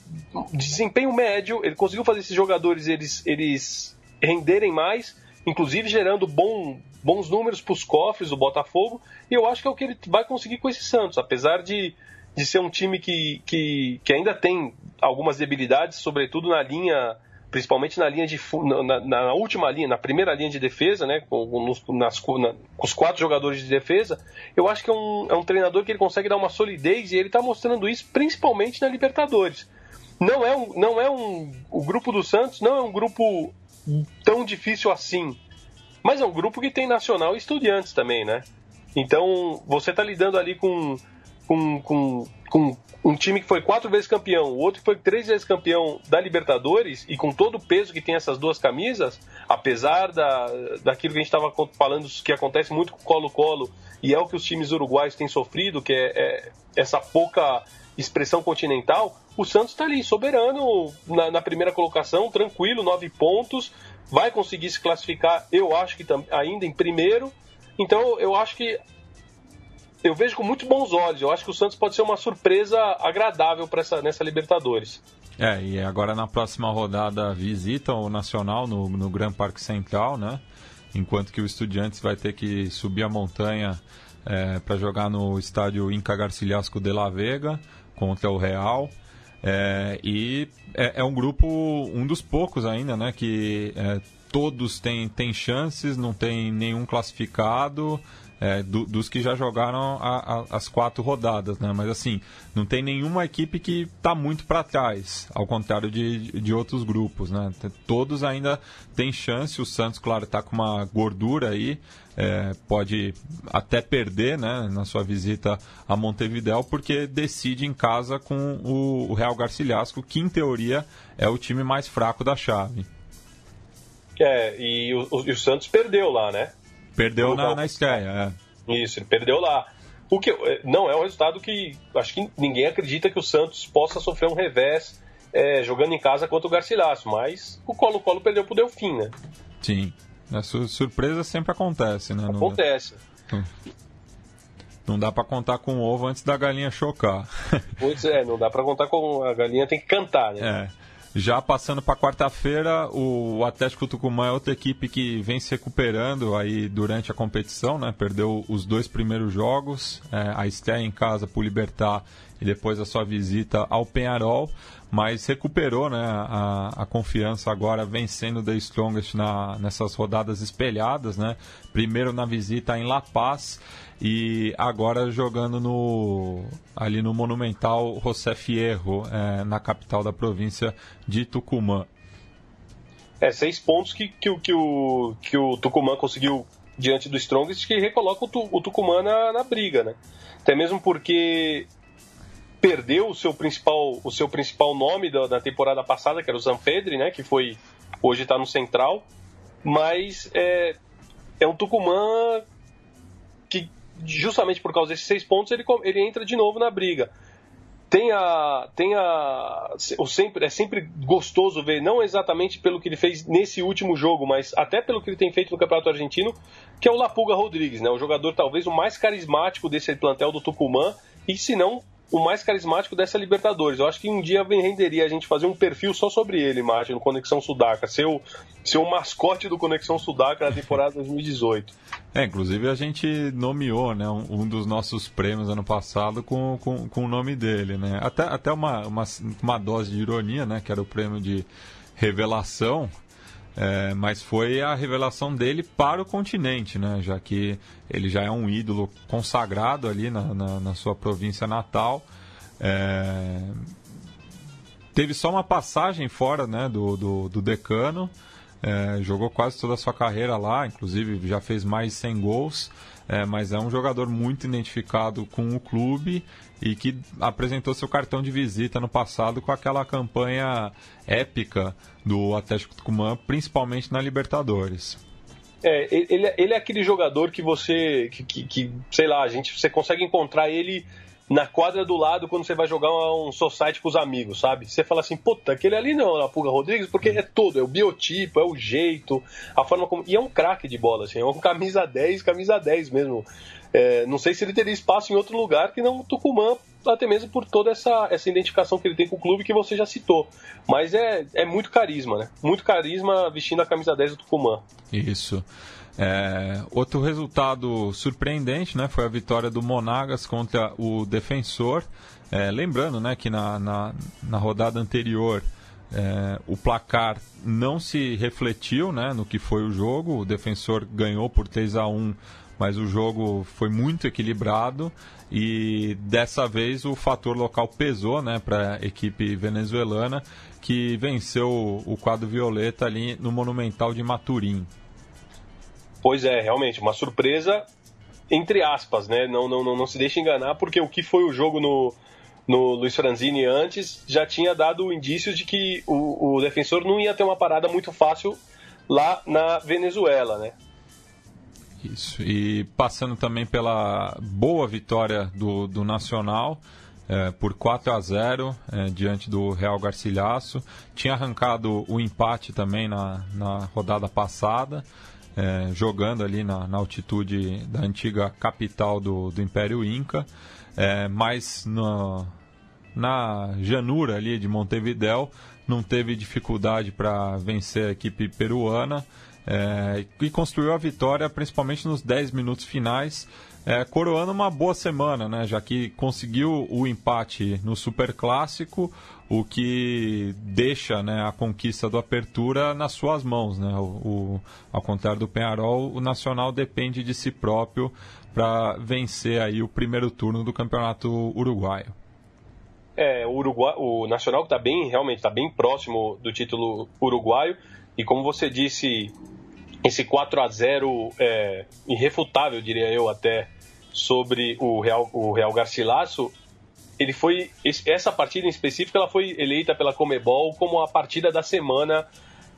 de desempenho médio, ele conseguiu fazer esses jogadores eles, eles renderem mais, inclusive gerando bom, bons números para os cofres do Botafogo, e eu acho que é o que ele vai conseguir com esse Santos, apesar de, de ser um time que, que, que ainda tem algumas debilidades, sobretudo na linha principalmente na linha de na, na, última linha, na primeira linha de defesa, né, com, nos, nas, na, com os quatro jogadores de defesa, eu acho que é um, é um treinador que ele consegue dar uma solidez e ele está mostrando isso principalmente na Libertadores. Não é um, não é um, o grupo do Santos não é um grupo tão difícil assim, mas é um grupo que tem Nacional e Estudiantes também, né? Então você está lidando ali com com, com, com um time que foi quatro vezes campeão, o outro que foi três vezes campeão da Libertadores, e com todo o peso que tem essas duas camisas, apesar da, daquilo que a gente estava falando que acontece muito com Colo-Colo, e é o que os times uruguaios têm sofrido, que é, é essa pouca expressão continental, o Santos está ali, soberano na, na, primeira colocação, tranquilo, nove pontos, vai conseguir se classificar, eu acho que ainda em primeiro. Então eu acho que eu vejo com muito bons olhos. Eu acho que o Santos pode ser uma surpresa agradável para essa nessa Libertadores. É, e agora na próxima rodada visita o Nacional no, no Gran Parque Central, né? Enquanto que o Estudiantes vai ter que subir a montanha é, para jogar no estádio Inca Garcilasco de la Vega contra o Real. É, e é, é, um grupo, um dos poucos ainda, né? Que é, todos têm, têm chances, não tem nenhum classificado é, do, dos que já jogaram a, a, as quatro rodadas, né? Mas assim, não tem nenhuma equipe que está muito para trás, ao contrário de, de outros grupos, né? Todos ainda têm chance. O Santos, claro, está com uma gordura aí, é, pode até perder, né? Na sua visita a Montevideo, porque decide em casa com o, o Real Garcilasco, que em teoria é o time mais fraco da chave. É, e o, o, o Santos perdeu lá, né? Perdeu na, na estreia, é. Isso, ele perdeu lá. O que eh, não é um resultado que acho que ninguém acredita que o Santos possa sofrer um revés é, jogando em casa contra o Garcilaso, mas o Colo-Colo perdeu pro Delfim, né? Sim. A su surpresa sempre acontece, né? Acontece. Não, não dá para contar com o ovo antes da galinha chocar. Pois é, não dá para contar com a galinha tem que cantar, né? É. Já passando para quarta-feira, o Atlético Tucumã é outra equipe que vem se recuperando aí durante a competição, né? Perdeu os dois primeiros jogos, é, a estreia em casa o Libertar e depois a sua visita ao Penharol, mas recuperou né, a, a confiança agora vencendo The Strongest na, nessas rodadas espelhadas, né? Primeiro na visita em La Paz e agora jogando no ali no Monumental José Fierro, é, na capital da província de Tucumã. É, seis pontos que, que, que, o, que o Tucumã conseguiu diante do Strongest que recoloca o, o Tucumã na, na briga, né? Até mesmo porque perdeu o seu principal, o seu principal nome da, da temporada passada, que era o Zanfedri, né? Que foi hoje está no Central, mas é, é um Tucumã que justamente por causa desses seis pontos, ele, ele entra de novo na briga. Tem a, tem a, o sempre, é sempre gostoso ver, não exatamente pelo que ele fez nesse último jogo, mas até pelo que ele tem feito no Campeonato Argentino, que é o Lapuga Rodrigues, né? O jogador talvez o mais carismático desse plantel do Tucumã, e se não o mais carismático dessa Libertadores. Eu acho que um dia renderia a gente fazer um perfil só sobre ele, imagem, no Conexão Sudaca, ser o mascote do Conexão Sudaca na temporada 2018. É, inclusive a gente nomeou né, um, um dos nossos prêmios ano passado com, com, com o nome dele, né? Até, até uma, uma, uma dose de ironia, né? Que era o prêmio de revelação é, mas foi a revelação dele para o continente, né? Já que ele já é um ídolo consagrado ali na, na, na sua província natal. É... Teve só uma passagem fora né, do, do, do decano. é, jogou quase toda a sua carreira lá, inclusive já fez mais de 100 gols, é, mas é um jogador muito identificado com o clube e que apresentou seu cartão de visita no passado com aquela campanha épica do Atlético Tucumã, principalmente na Libertadores. É, ele, ele é aquele jogador que você, que, que, que, sei lá, a gente, você consegue encontrar ele na quadra do lado quando você vai jogar um society com os amigos, sabe? Você fala assim, puta, aquele ali não é o Pulga Rodrigues, porque é todo, é o biotipo, é o jeito, a forma como. E é um craque de bola, assim, é um camisa 10, camisa 10 mesmo. É, não sei se ele teria espaço em outro lugar que não Tucumã, até mesmo por toda essa, essa identificação que ele tem com o clube que você já citou. Mas é, é muito carisma, né? Muito carisma vestindo a camisa 10 do Tucumã. Isso. É, outro resultado surpreendente né, foi a vitória do Monagas contra o Defensor. É, lembrando né, que na, na, na rodada anterior é, o placar não se refletiu né, no que foi o jogo. O Defensor ganhou por 3 a 1 mas o jogo foi muito equilibrado e dessa vez o fator local pesou né, para a equipe venezuelana que venceu o quadro violeta ali no Monumental de Maturim. Pois é, realmente, uma surpresa entre aspas, né? Não, não, não, não se deixe enganar, porque o que foi o jogo no, no Luiz Franzini antes já tinha dado indícios de que o, o defensor não ia ter uma parada muito fácil lá na Venezuela, né? Isso, e passando também pela boa vitória do, do Nacional, é, por 4 a 0 é, diante do Real Garcilhaço. Tinha arrancado o empate também na, na rodada passada, é, jogando ali na, na, altitude da antiga capital do, do Império Inca, é, mas no, na janura ali de Montevidéu não teve dificuldade para vencer a equipe peruana é, e construiu a vitória principalmente nos 10 minutos finais, é, coroando uma boa semana, né, já que conseguiu o empate no Super Clássico, o que deixa né, a conquista do Apertura nas suas mãos. Né? O, o, ao contrário do Penharol, o Nacional depende de si próprio para vencer aí o primeiro turno do Campeonato Uruguaio. É, o, Uruguai, o Nacional está bem, realmente está bem próximo do título uruguaio. E como você disse, esse 4 a 0 é, irrefutável, diria eu até, sobre o Real, o Real Garcilaso, ele foi essa partida em específico ela foi eleita pela Comebol como a partida da semana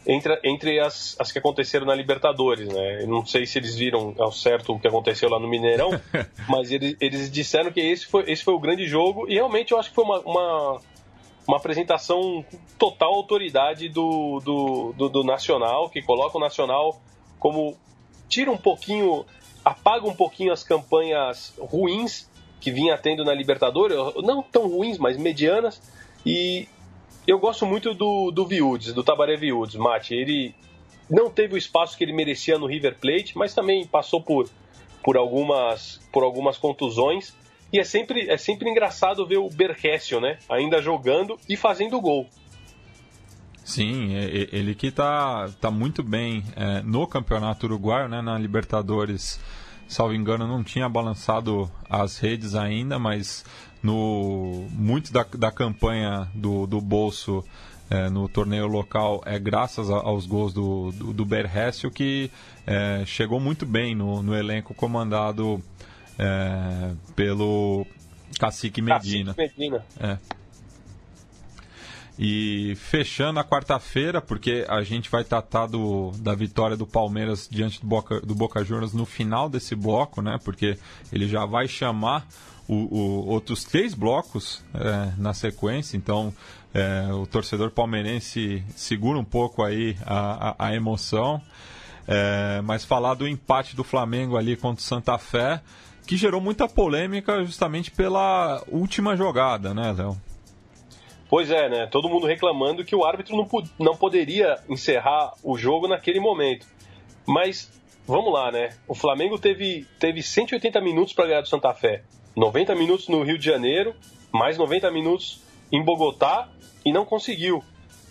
entre, entre as, as que aconteceram na Libertadores, né? Eu não sei se eles viram ao certo o que aconteceu lá no Mineirão, mas eles, eles disseram que esse foi, esse foi o grande jogo e realmente eu acho que foi uma, uma, uma apresentação total autoridade do, do, do, do Nacional, que coloca o Nacional como tira um pouquinho, apaga um pouquinho as campanhas ruins que vinha tendo na Libertadores, não tão ruins, mas medianas. E eu gosto muito do, do Viudes, do Tabaré Viudes, Mate. Ele não teve o espaço que ele merecia no River Plate, mas também passou por, por, algumas, por algumas contusões. E é sempre, é sempre engraçado ver o Bergessio, né? Ainda jogando e fazendo gol. Sim, ele que está tá muito bem é, no Campeonato Uruguaio, né? Na Libertadores salvo engano, não tinha balançado as redes ainda, mas no muito da, da campanha do, do bolso é, no torneio local é graças aos gols do, do, do Berrécio que é, chegou muito bem no, no elenco comandado é, pelo Cacique Medina. Cacique Medina. É. E fechando a quarta-feira, porque a gente vai tratar do, da vitória do Palmeiras diante do Boca, do Boca Juniors no final desse bloco, né? Porque ele já vai chamar o, o outros três blocos é, na sequência, então é, o torcedor palmeirense segura um pouco aí a, a, a emoção. É, mas falar do empate do Flamengo ali contra o Santa Fé, que gerou muita polêmica justamente pela última jogada, né, Léo? Pois é, né? Todo mundo reclamando que o árbitro não, não poderia encerrar o jogo naquele momento. Mas vamos lá, né? O Flamengo teve, teve 180 minutos para ganhar do Santa Fé. 90 minutos no Rio de Janeiro, mais 90 minutos em Bogotá e não conseguiu.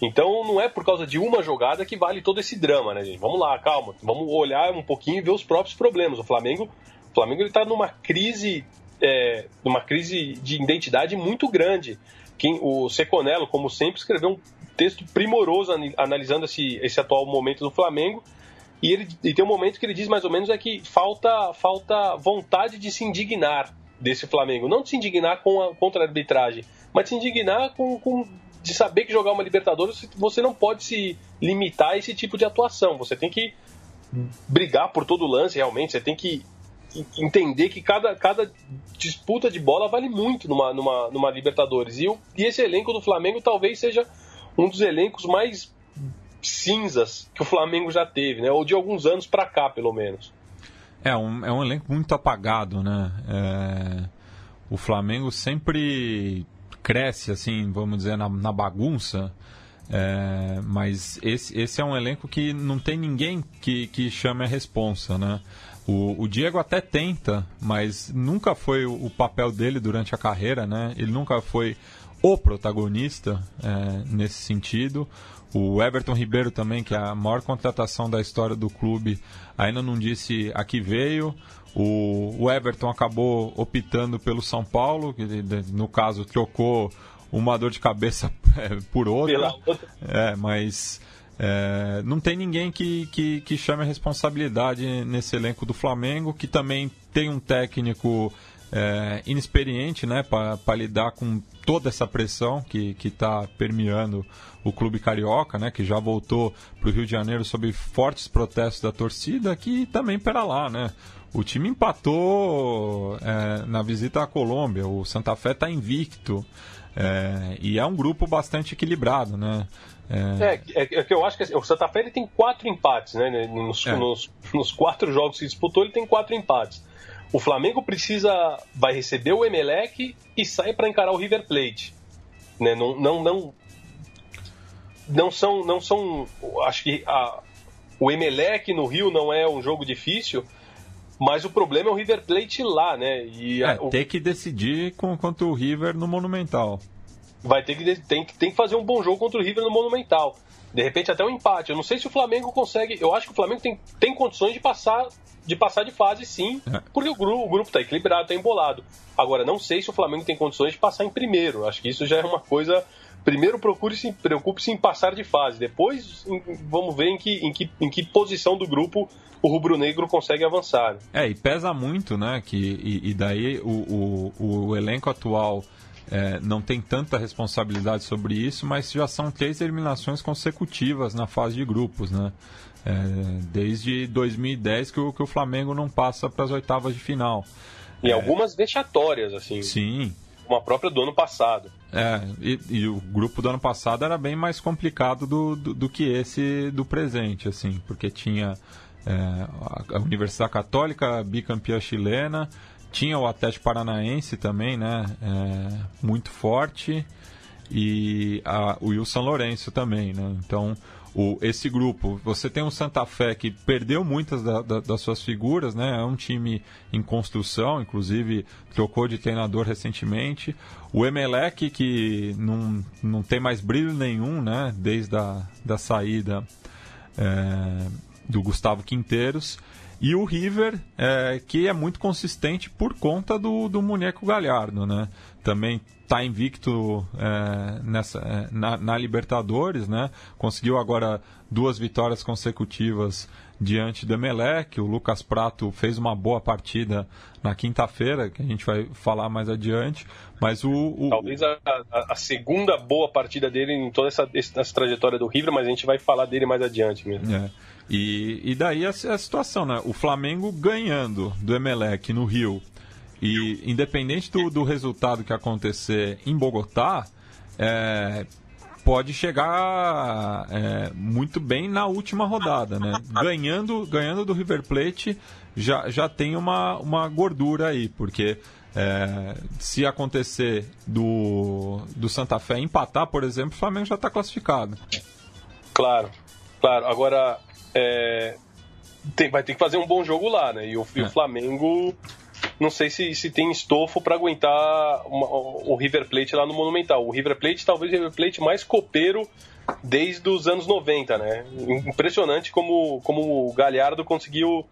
Então não é por causa de uma jogada que vale todo esse drama, né, gente? Vamos lá, calma. Vamos olhar um pouquinho e ver os próprios problemas. O Flamengo, o Flamengo ele tá numa crise, é, numa crise de identidade muito grande quem, o Seconello, como sempre, escreveu um texto primoroso analisando esse, esse atual momento do Flamengo. E, ele, e tem um momento que ele diz mais ou menos é que falta, falta vontade de se indignar desse Flamengo. Não se indignar com a, contra a arbitragem, mas se indignar com, com, de saber que jogar uma Libertadores você não pode se limitar a esse tipo de atuação. Você tem que brigar por todo lance realmente, você tem que entender que cada, cada disputa de bola vale muito numa, numa, numa Libertadores. E, o, e esse elenco do Flamengo talvez seja um dos elencos mais cinzas que o Flamengo já teve, né? Ou de alguns anos para cá, pelo menos. É um, é um elenco muito apagado, né? É, o Flamengo sempre cresce, assim, vamos dizer, na, na bagunça. É, mas esse, esse é um elenco que não tem ninguém que, que chame a responsa, né? O, o, Diego até tenta, mas nunca foi o, o, papel dele durante a carreira, né? Ele nunca foi o protagonista é, nesse sentido. O Everton Ribeiro também, que é a maior contratação da história do clube, ainda não disse a que veio. O, Everton acabou optando pelo São Paulo, que no caso trocou uma dor de cabeça é, por outra. É, mas é, não tem ninguém que, que, que chame a responsabilidade nesse elenco do Flamengo, que também tem um técnico é, inexperiente né, para lidar com toda essa pressão que está permeando o clube carioca, né, que já voltou para o Rio de Janeiro sob fortes protestos da torcida, que também pera lá, né? O time empatou é, na visita à Colômbia, o Santa Fé está invicto. É, e é um grupo bastante equilibrado, né? É, é, é que eu acho que assim, o Santa Fé ele tem quatro empates, né? Nos, é. nos, nos, quatro jogos que disputou, ele tem quatro empates. O Flamengo precisa, vai receber o Emelec e sai para encarar o River Plate, né? Não, não, não, não são, não são, acho que a, o Emelec no Rio não é um jogo difícil, mas o problema é o River Plate lá, né? E a, é, o... ter que decidir com, contra o River no Monumental vai ter que, tem, tem que fazer um bom jogo contra o River no Monumental. De repente até um empate. Eu não sei se o Flamengo consegue. Eu acho que o Flamengo tem, tem condições de passar de passar de fase sim, é. porque o grupo, o grupo está equilibrado, está embolado. Agora, não sei se o Flamengo tem condições de passar em primeiro. Acho que isso já é uma coisa. Primeiro procure-se, preocupe-se em passar de fase. Depois vamos ver em que, em, que, em que posição do grupo o rubro-negro consegue avançar. É, e pesa muito, né? Que, e, e daí o, o, o elenco atual é, não tem tanta responsabilidade sobre isso, mas já são três eliminações consecutivas na fase de grupos, né? É, desde 2010 que o, que o Flamengo não passa para as oitavas de final. E é, algumas vexatórias, assim. Sim. Uma própria do ano passado. É, e, e, o grupo do ano passado era bem mais complicado do, do, do que esse do presente, assim, porque tinha é, a Universidade Católica, bicampeã chilena, tinha o Atlético Paranaense também, né? É, muito forte. E a, o Wilson Lourenço também, né? Então, o, esse grupo, você tem um Santa Fé que perdeu muitas da, da, das suas figuras, né? É um time em construção, inclusive trocou de treinador recentemente. O Emelec, que não, não tem mais brilho nenhum, né? Desde a da saída é, do Gustavo Quinteiros. E o River, é, que é muito consistente por conta do, do Muneco Galhardo, né? Também está invicto é, nessa, é, na, na, Libertadores, né? Conseguiu agora duas vitórias consecutivas diante do Emelec. O Lucas Prato fez uma boa partida na quinta-feira, que a gente vai falar mais adiante. Mas o. o... Talvez a, a, segunda boa partida dele em toda essa, essa trajetória do River, mas a gente vai falar dele mais adiante mesmo. É. E, e daí a, a situação, né? O Flamengo ganhando do Emelec no Rio e independente do, do resultado que acontecer em Bogotá, é, pode chegar é, muito bem na última rodada, né? Ganhando, ganhando do River Plate já, já tem uma, uma gordura aí, porque é, se acontecer do, do Santa Fé empatar, por exemplo, o Flamengo já está classificado. Claro, claro. Agora, é, tem, vai ter que fazer um bom jogo lá, né? E o, e o é. Flamengo, não sei se, se tem estofo para aguentar uma, o River Plate lá no Monumental. O River Plate, talvez o River Plate mais copeiro desde os anos 90, né? Impressionante como, como o Galhardo conseguiu,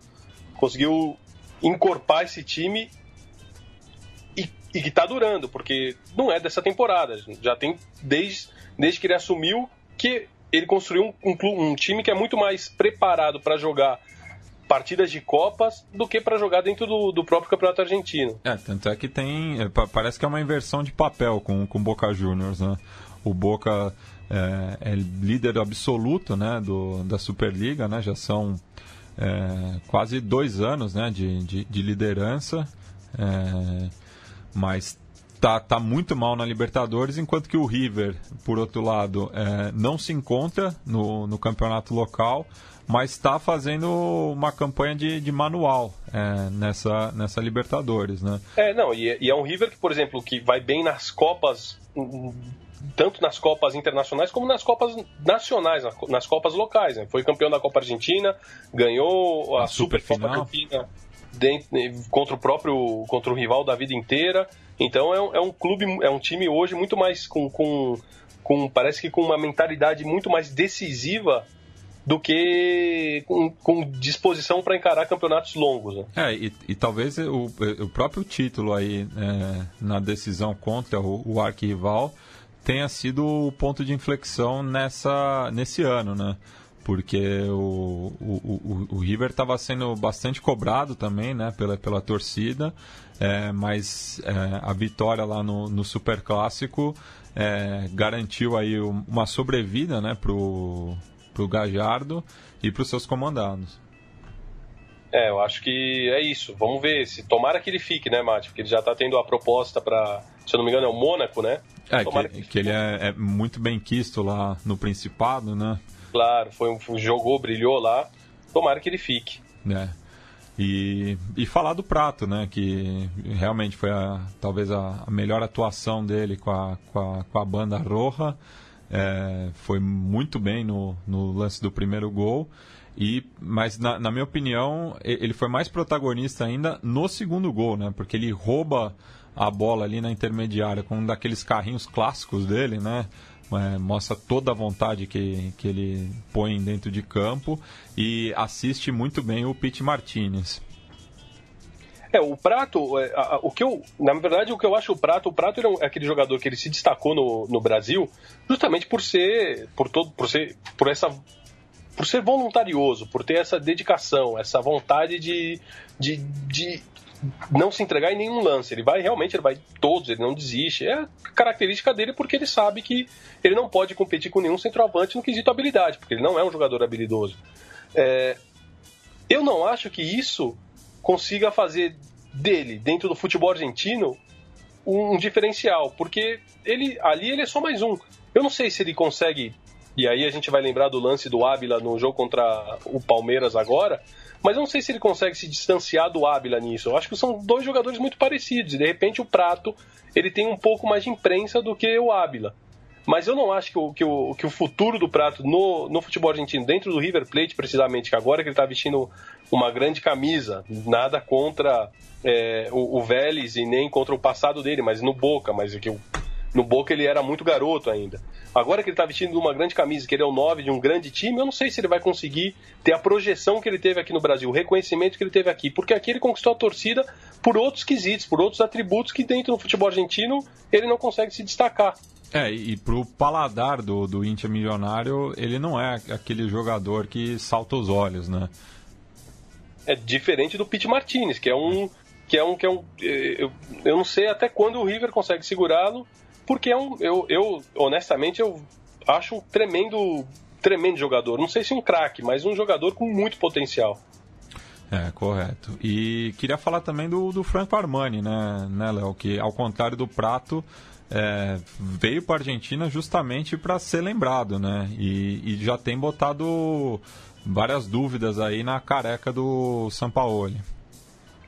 conseguiu encorpar esse time e, que tá durando, porque não é dessa temporada. Já tem, desde, desde que ele assumiu, porque ele construiu um, um, um time que é muito mais preparado para jogar partidas de Copas do que para jogar dentro do, do, próprio Campeonato Argentino. É, tanto é que tem. É, parece que é uma inversão de papel com o Boca Juniors, né? O Boca é, é, líder absoluto né, do, da Superliga, né? Já são é, quase dois anos né, de, de, de liderança. É, mas tá, tá muito mal na Libertadores, enquanto que o River, por outro lado, é, não se encontra no, no campeonato local, mas está fazendo uma campanha de, de manual é, nessa, nessa Libertadores, né? É, não, e, e, é um River que, por exemplo, que vai bem nas Copas, tanto nas Copas internacionais como nas Copas nacionais, nas Copas locais, né? Foi campeão da Copa Argentina, ganhou a, a Super Copa Argentina contra o próprio contra o rival da vida inteira então é um, é um clube, é um time hoje muito mais com, com, com parece que com uma mentalidade muito mais decisiva do que com, com disposição para encarar campeonatos longos. Né? É, e, e talvez o, o, próprio título aí é, na decisão contra o, o arquirrival tenha sido o ponto de inflexão nessa, nesse ano, né? Porque o, o, o, o River estava sendo bastante cobrado também né, pela, pela torcida é, mas é, a vitória lá no, no Super Clássico é, garantiu aí uma sobrevida né, para o Gajardo e para os seus comandados. É, eu acho que é isso. Vamos ver se tomara que ele fique, né, Mate? Porque ele já está tendo a proposta para, se eu não me engano, é o Mônaco, né? É, que, que, que, ele é, é, muito bem quisto lá no Principado, né? Claro, foi um, jogou, brilhou lá. Tomara que ele fique. É. E, e falar do Prato, né? Que realmente foi a, talvez a, a melhor atuação dele com a, com a, com a banda Roja. É, foi muito bem no, no lance do primeiro gol. E, mas, na, na, minha opinião, ele foi mais protagonista ainda no segundo gol, né? Porque ele rouba a bola ali na intermediária com um daqueles carrinhos clássicos dele, né? é, mostra toda a vontade que, que ele põe dentro de campo e assiste muito bem o Pete Martinez. É, o Prato, é, a, a, o que eu, na verdade, o que eu acho o Prato, o Prato é aquele jogador que ele se destacou no, no Brasil justamente por ser, por todo, por ser, por essa, por ser voluntarioso, por ter essa dedicação, essa vontade de, de, de não se entregar em nenhum lance. Ele vai realmente, ele vai todos, ele não desiste. É característica dele porque ele sabe que ele não pode competir com nenhum centroavante no quesito habilidade, porque ele não é um jogador habilidoso. É, eu não acho que isso consiga fazer dele, dentro do futebol argentino, um, um diferencial, porque ele ali ele é só mais um. Eu não sei se ele consegue, e aí a gente vai lembrar do lance do Ávila no jogo contra o Palmeiras agora, mas eu não sei se ele consegue se distanciar do Ábila nisso. Eu acho que são dois jogadores muito parecidos. E de repente o Prato ele tem um pouco mais de imprensa do que o Ábila. Mas eu não acho que o, que o, que o futuro do Prato no, no futebol argentino, dentro do River Plate, precisamente, que agora que ele está vestindo uma grande camisa, nada contra é, o, o Vélez e nem contra o passado dele, mas no Boca, mas que no Boca ele era muito garoto ainda. Agora que ele está vestindo uma grande camisa, que ele é o 9 de um grande time, eu não sei se ele vai conseguir ter a projeção que ele teve aqui no Brasil, o reconhecimento que ele teve aqui, porque aqui ele conquistou a torcida por outros quesitos, por outros atributos que dentro do futebol argentino ele não consegue se destacar. É, e pro paladar do, do Inter milionário, ele não é aquele jogador que salta os olhos, né? É diferente do Pete Martinez, que é um. Que é um, que é um eu, eu não sei até quando o River consegue segurá-lo, porque é um, eu, eu, honestamente, eu acho um tremendo, tremendo jogador. Não sei se um craque, mas um jogador com muito potencial. É, correto. E queria falar também do, do Franco Armani, né, né Léo? Que ao contrário do Prato, é, veio para a Argentina justamente para ser lembrado, né? E, e, já tem botado várias dúvidas aí na careca do Sampaoli.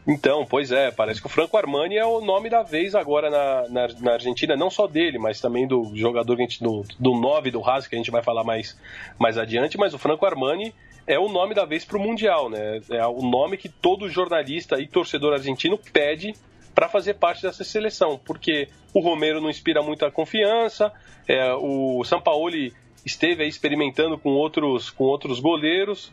Então, pois é, parece que o Franco Armani é o nome da vez agora na, na, na Argentina, não só dele, mas também do jogador que a gente, do, do 9 do Haas, que a gente vai falar mais, mais adiante, mas o Franco Armani é o nome da vez para o Mundial, né? É o nome que todo jornalista e torcedor argentino pede para fazer parte dessa seleção, porque o Romero não inspira muita confiança, é, o Sampaoli esteve aí experimentando com outros, com outros goleiros,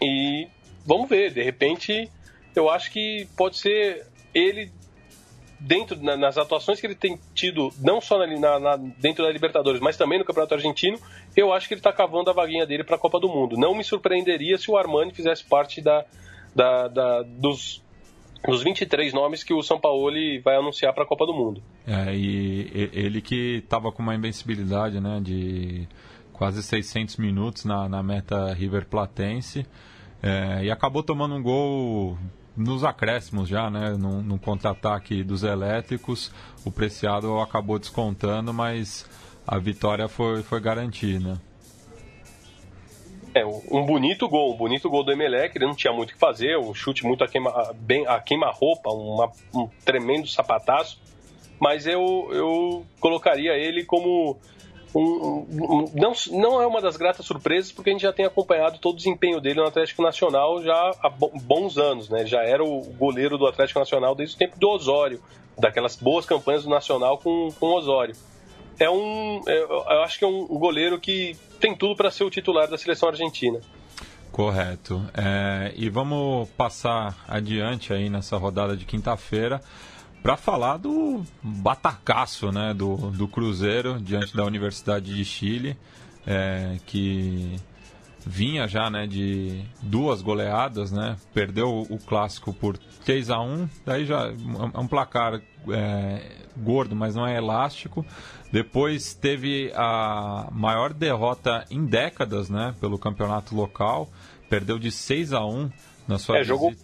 e vamos ver, de repente eu acho que pode ser ele dentro na, nas atuações que ele tem tido, não só na, na, dentro da Libertadores, mas também no Campeonato Argentino, eu acho que ele está cavando a vaguinha dele para a Copa do Mundo. Não me surpreenderia se o Armani fizesse parte da, da, da dos, dos 23 nomes que o São Paulo vai anunciar para a Copa do Mundo. É, e ele que estava com uma invencibilidade né, de quase 600 minutos na, na meta River Platense é, e acabou tomando um gol nos acréscimos já, né? No, no contra-ataque dos elétricos, o Preciado acabou descontando, mas a vitória foi, foi garantida. É, um bonito gol, um bonito gol do Emelec, ele não tinha muito o que fazer, um chute muito a queima, bem, a queima-roupa, um tremendo sapataço, mas eu, eu colocaria ele como um, um, não, não é uma das gratas surpresas, porque a gente já tem acompanhado todo o desempenho dele no Atlético Nacional já há bons anos, né? Já era o goleiro do Atlético Nacional desde o tempo do Osório, daquelas boas campanhas do Nacional com, com o Osório. É um, é, eu acho que é um goleiro que tem tudo para ser o titular da seleção argentina. Correto. É, e vamos passar adiante aí nessa rodada de quinta-feira para falar do batacaço né, do, do Cruzeiro diante da Universidade de Chile, é, que vinha já né, de duas goleadas, né, perdeu o clássico por 3 a 1 daí já é um placar é, gordo, mas não é elástico. Depois teve a maior derrota em décadas né, pelo campeonato local, perdeu de 6 a 1 na sua é, visita. Jogou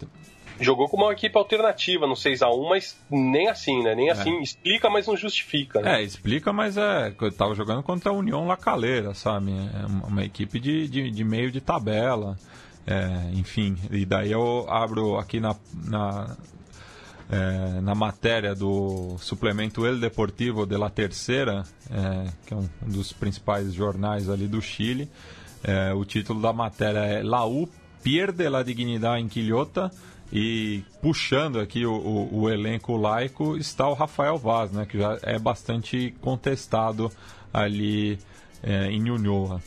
jogou com uma equipe alternativa no 6 a 1 mas nem assim, né? Nem é. assim. Explica, mas não justifica. Né? É, explica, mas é. Eu tava jogando contra a União Lacaleira, sabe? É uma equipe de, de, de meio de tabela. É, enfim, e daí eu abro aqui na, na, é, na matéria do suplemento El Deportivo de la Terceira, é, que é um, dos principais jornais ali do Chile. É, o título da matéria é La U pierde la dignidad en Quillota e puxando aqui o, o, o, elenco laico está o Rafael Vaz, né, que já é bastante contestado ali é, em Unhoa.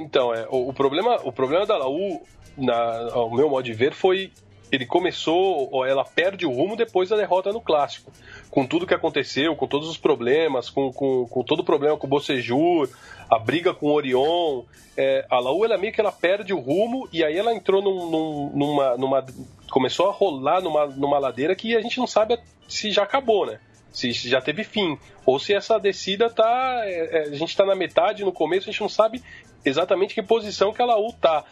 Então, é, o, o, problema, o problema da Laú, na, ao meu modo de ver, foi ele começou, ou ela perde o rumo depois da derrota no clássico. Com tudo que aconteceu, com todos os problemas, com, com, com todo o problema com o Bocejur, a briga com o Orion, é, a Laú ela meio que ela perde o rumo e aí ela entrou num, num, numa, numa. começou a rolar numa, numa ladeira que a gente não sabe se já acabou, né? Se, se já teve fim. Ou se essa descida tá. É, é a gente tá na metade, no começo, a gente não sabe exatamente que posição que a Laú tá.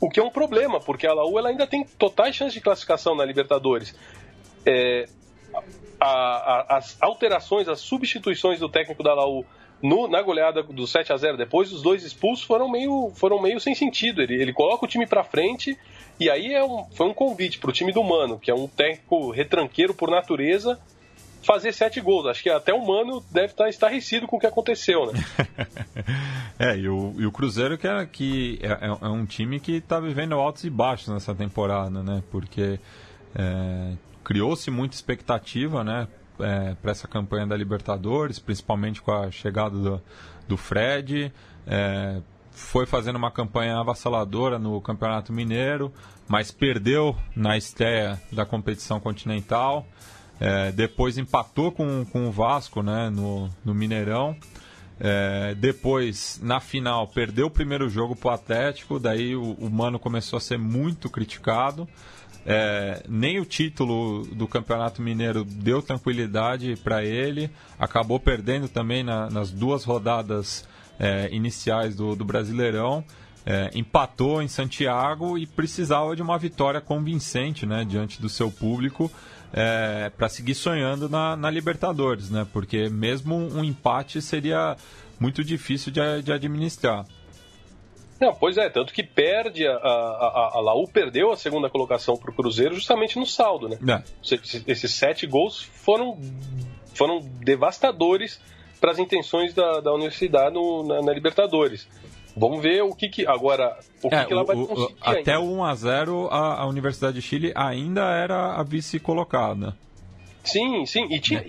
O que é um problema, porque a Laú ela ainda tem totais chances de classificação na Libertadores. É, a, a, as alterações, as substituições do técnico da Laú no, na goleada do 7 a 0 depois, os dois expulsos foram meio, foram meio sem sentido. Ele, ele coloca o time para frente e aí é um, foi um convite para o time do Mano, que é um técnico retranqueiro por natureza, fazer sete gols. Acho que até o Mano deve estar estarrecido com o que aconteceu, né? é, e o, e o Cruzeiro que, é, que é, é, é um time que está vivendo altos e baixos nessa temporada, né? Porque é, criou-se muita expectativa, né? É, para essa campanha da Libertadores, principalmente com a chegada do, do Fred. É, foi fazendo uma campanha avassaladora no Campeonato Mineiro, mas perdeu na estreia da competição continental. É, depois empatou com, com o Vasco né, no, no Mineirão. É, depois, na final, perdeu o primeiro jogo para o Atlético, daí o, o Mano começou a ser muito criticado. É, nem o título do Campeonato Mineiro deu tranquilidade para ele, acabou perdendo também na, nas duas rodadas é, iniciais do, do Brasileirão. É, empatou em Santiago e precisava de uma vitória convincente né, diante do seu público é, para seguir sonhando na, na, Libertadores, né, porque mesmo um empate seria muito difícil de, de administrar. Não, pois é, tanto que perde, a, a, a Laú perdeu a segunda colocação para o Cruzeiro justamente no saldo, né? É. Esses sete gols foram, foram devastadores para as intenções da, da universidade no, na, na, Libertadores. Vamos ver o que, que agora o que, é, que ela vai conseguir. O, até o 1 a 0 a, a Universidade de Chile ainda era a vice colocada. Sim, sim, e tinha,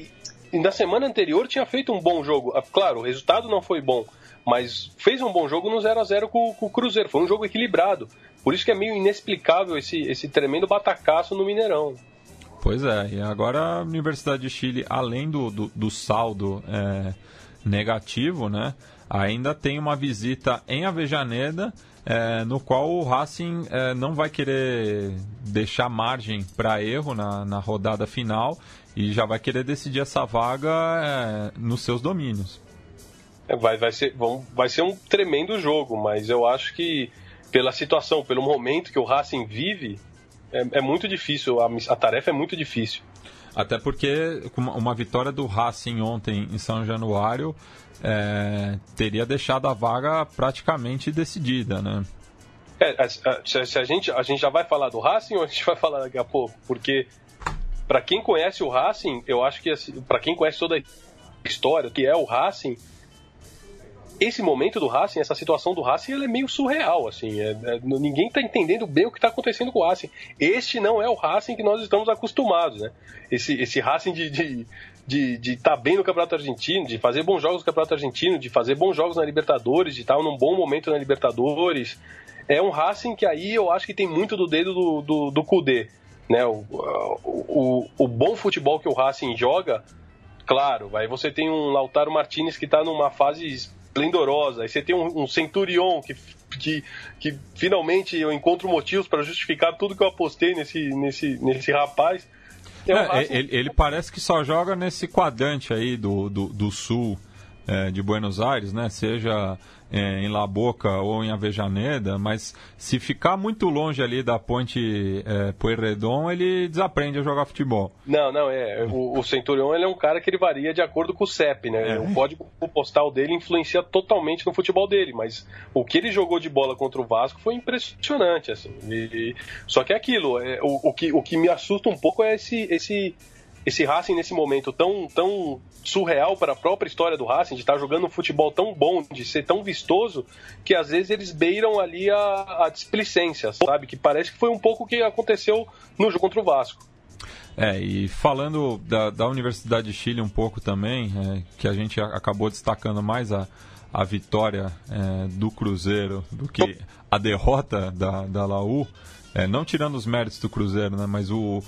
é. na semana anterior tinha feito um bom jogo. Ah, claro, o resultado não foi bom, mas fez um bom jogo no 0 a 0 com, com, o Cruzeiro. Foi um jogo equilibrado. Por isso que é meio inexplicável esse, esse tremendo batacaço no Mineirão. Pois é, e agora a Universidade de Chile, além do, do, do saldo é, negativo, né, ainda tem uma visita em Avejaneda, é, no qual o Racing é, não vai querer deixar margem para erro na, na rodada final e já vai querer decidir essa vaga é, nos seus domínios. É, vai, vai, ser, vão, vai ser um tremendo jogo, mas eu acho que pela situação, pelo momento que o Racing vive, é, é muito difícil, a, a, tarefa é muito difícil. Até porque uma, vitória do Racing ontem em São Januário é, teria deixado a vaga praticamente decidida, né? É, a, a, se a, gente, a gente já vai falar do Racing ou a gente vai falar daqui a pouco? Porque para quem conhece o Racing, eu acho que assim, para quem conhece toda a história, que é o Racing, esse momento do Racing, essa situação do Racing, ela é meio surreal, assim. É, é, ninguém está entendendo bem o que está acontecendo com o Racing. Este não é o Racing que nós estamos acostumados, né? Esse, esse Racing de estar de, de, de tá bem no Campeonato Argentino, de fazer bons jogos no Campeonato Argentino, de fazer bons jogos na Libertadores, de estar num bom momento na Libertadores. É um Racing que aí eu acho que tem muito do dedo do, do, do Kudê. Né? O, o, o bom futebol que o Racing joga, claro, aí você tem um Lautaro Martinez que está numa fase esplendorosa. Aí você tem um, um Centurion que, que, que finalmente eu encontro motivos para justificar tudo que eu apostei nesse, nesse, nesse rapaz. É, é, ele, ele, parece que só joga nesse quadrante aí do, do, do sul é, de Buenos Aires, né? Seja é, em La Boca ou em Avejaneda, mas se ficar muito longe ali da ponte é, Pueyrredon, ele desaprende a jogar futebol. Não, não, é. O, o Centurion ele é um cara que ele varia de acordo com o CEP, né? É. O código postal dele influencia totalmente no futebol dele, mas o que ele jogou de bola contra o Vasco foi impressionante, assim. E, só que é aquilo, é, o, o, que, o que me assusta um pouco é esse, esse esse Racing nesse momento tão, tão surreal para a própria história do Racing, de estar jogando um futebol tão bom, de ser tão vistoso, que às vezes eles beiram ali a, a displicência, sabe? Que parece que foi um pouco o que aconteceu no jogo contra o Vasco. É, e falando da, da Universidade de Chile um pouco também, é, que a gente acabou destacando mais a, a vitória é, do Cruzeiro do que a derrota da, da Laú, é, não tirando os méritos do Cruzeiro, né, mas o,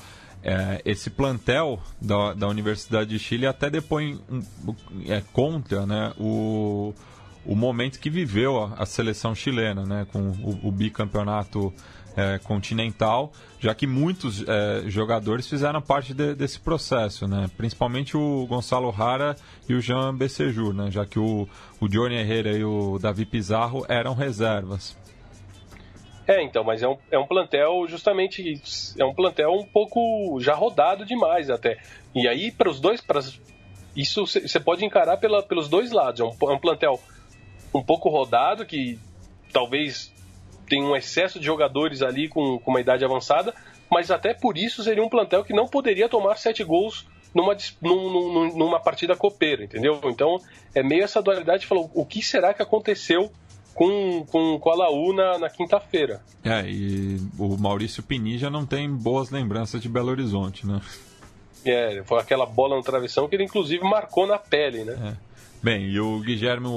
é, esse plantel da, da Universidade de Chile até depõe é, contra né, o, o momento que viveu a, a seleção chilena, né, com o, o bicampeonato é, continental, já que muitos é, jogadores fizeram parte de, desse processo, né? principalmente o Gonçalo Rara e o Jean Becejur, né? já que o, o Johnny Herrera e o Davi Pizarro eram reservas. É, então, mas é um, é um plantel justamente. É um plantel um pouco já rodado demais até. E aí, para os dois. Pra, isso você pode encarar pela, pelos dois lados. É um, é um plantel um pouco rodado, que talvez tenha um excesso de jogadores ali com, com uma idade avançada, mas até por isso seria um plantel que não poderia tomar sete gols numa, num, numa partida copeira, entendeu? Então é meio essa dualidade. Falou, o que será que aconteceu com, com, com a Laú na, na quinta-feira. É, e o Maurício Pinija não tem boas lembranças de Belo Horizonte, né? É, foi aquela bola no travessão que ele inclusive marcou na pele, né? É. Bem, e o Guilherme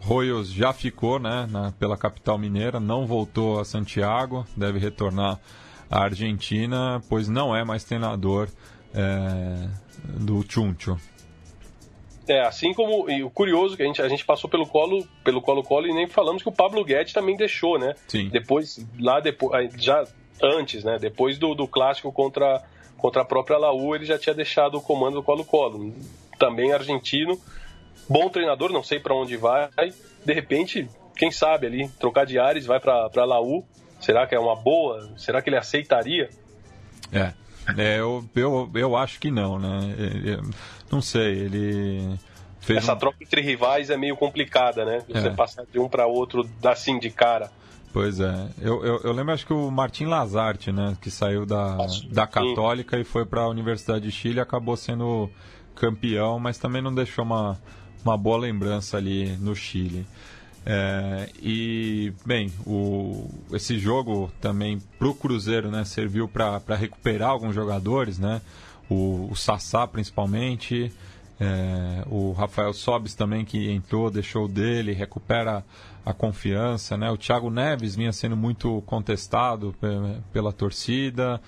Royos já ficou né, na, pela capital mineira, não voltou a Santiago, deve retornar à Argentina, pois não é mais treinador é, do Chuncho. É, assim como. E o curioso que a gente, a gente passou pelo colo, pelo colo colo e nem falamos que o Pablo Guedes também deixou, né? Sim. Depois, lá depois, já antes, né? Depois do, do clássico contra, contra a própria Laú, ele já tinha deixado o comando do colo-colo. Também argentino, bom treinador, não sei para onde vai. De repente, quem sabe ali, trocar de ares, vai para Laú. Será que é uma boa? Será que ele aceitaria? É. É, eu, eu, eu acho que não, né? Eu, não sei, ele. Essa um... troca entre rivais é meio complicada, né? Você é. passar de um para outro assim de cara. Pois é. Eu, eu, eu, lembro, acho que o Martin Lazarte, né? Que saiu da, da Católica Sim. e foi para a Universidade de Chile acabou sendo campeão, mas também não deixou uma, uma boa lembrança ali no Chile. É, e, bem, o, esse jogo também para o Cruzeiro né, serviu para recuperar alguns jogadores, né? O, o Sassá principalmente, é, o Rafael Sobis também que entrou, deixou dele, recupera a confiança, né? O Thiago Neves vinha sendo muito contestado pela torcida,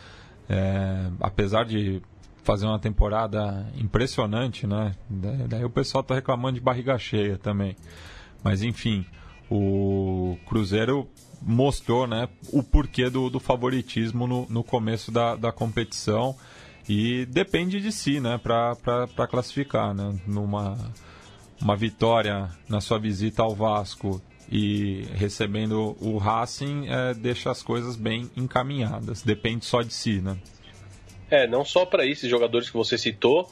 é, apesar de fazer uma temporada impressionante, né? Daí o pessoal tá reclamando de barriga cheia também. Mas enfim, o Cruzeiro mostrou né, o porquê do, do favoritismo no, no começo da, da competição e depende de si né, para classificar. Né? Numa uma vitória na sua visita ao Vasco e recebendo o Racing é, deixa as coisas bem encaminhadas. Depende só de si, né? É, não só para esses jogadores que você citou,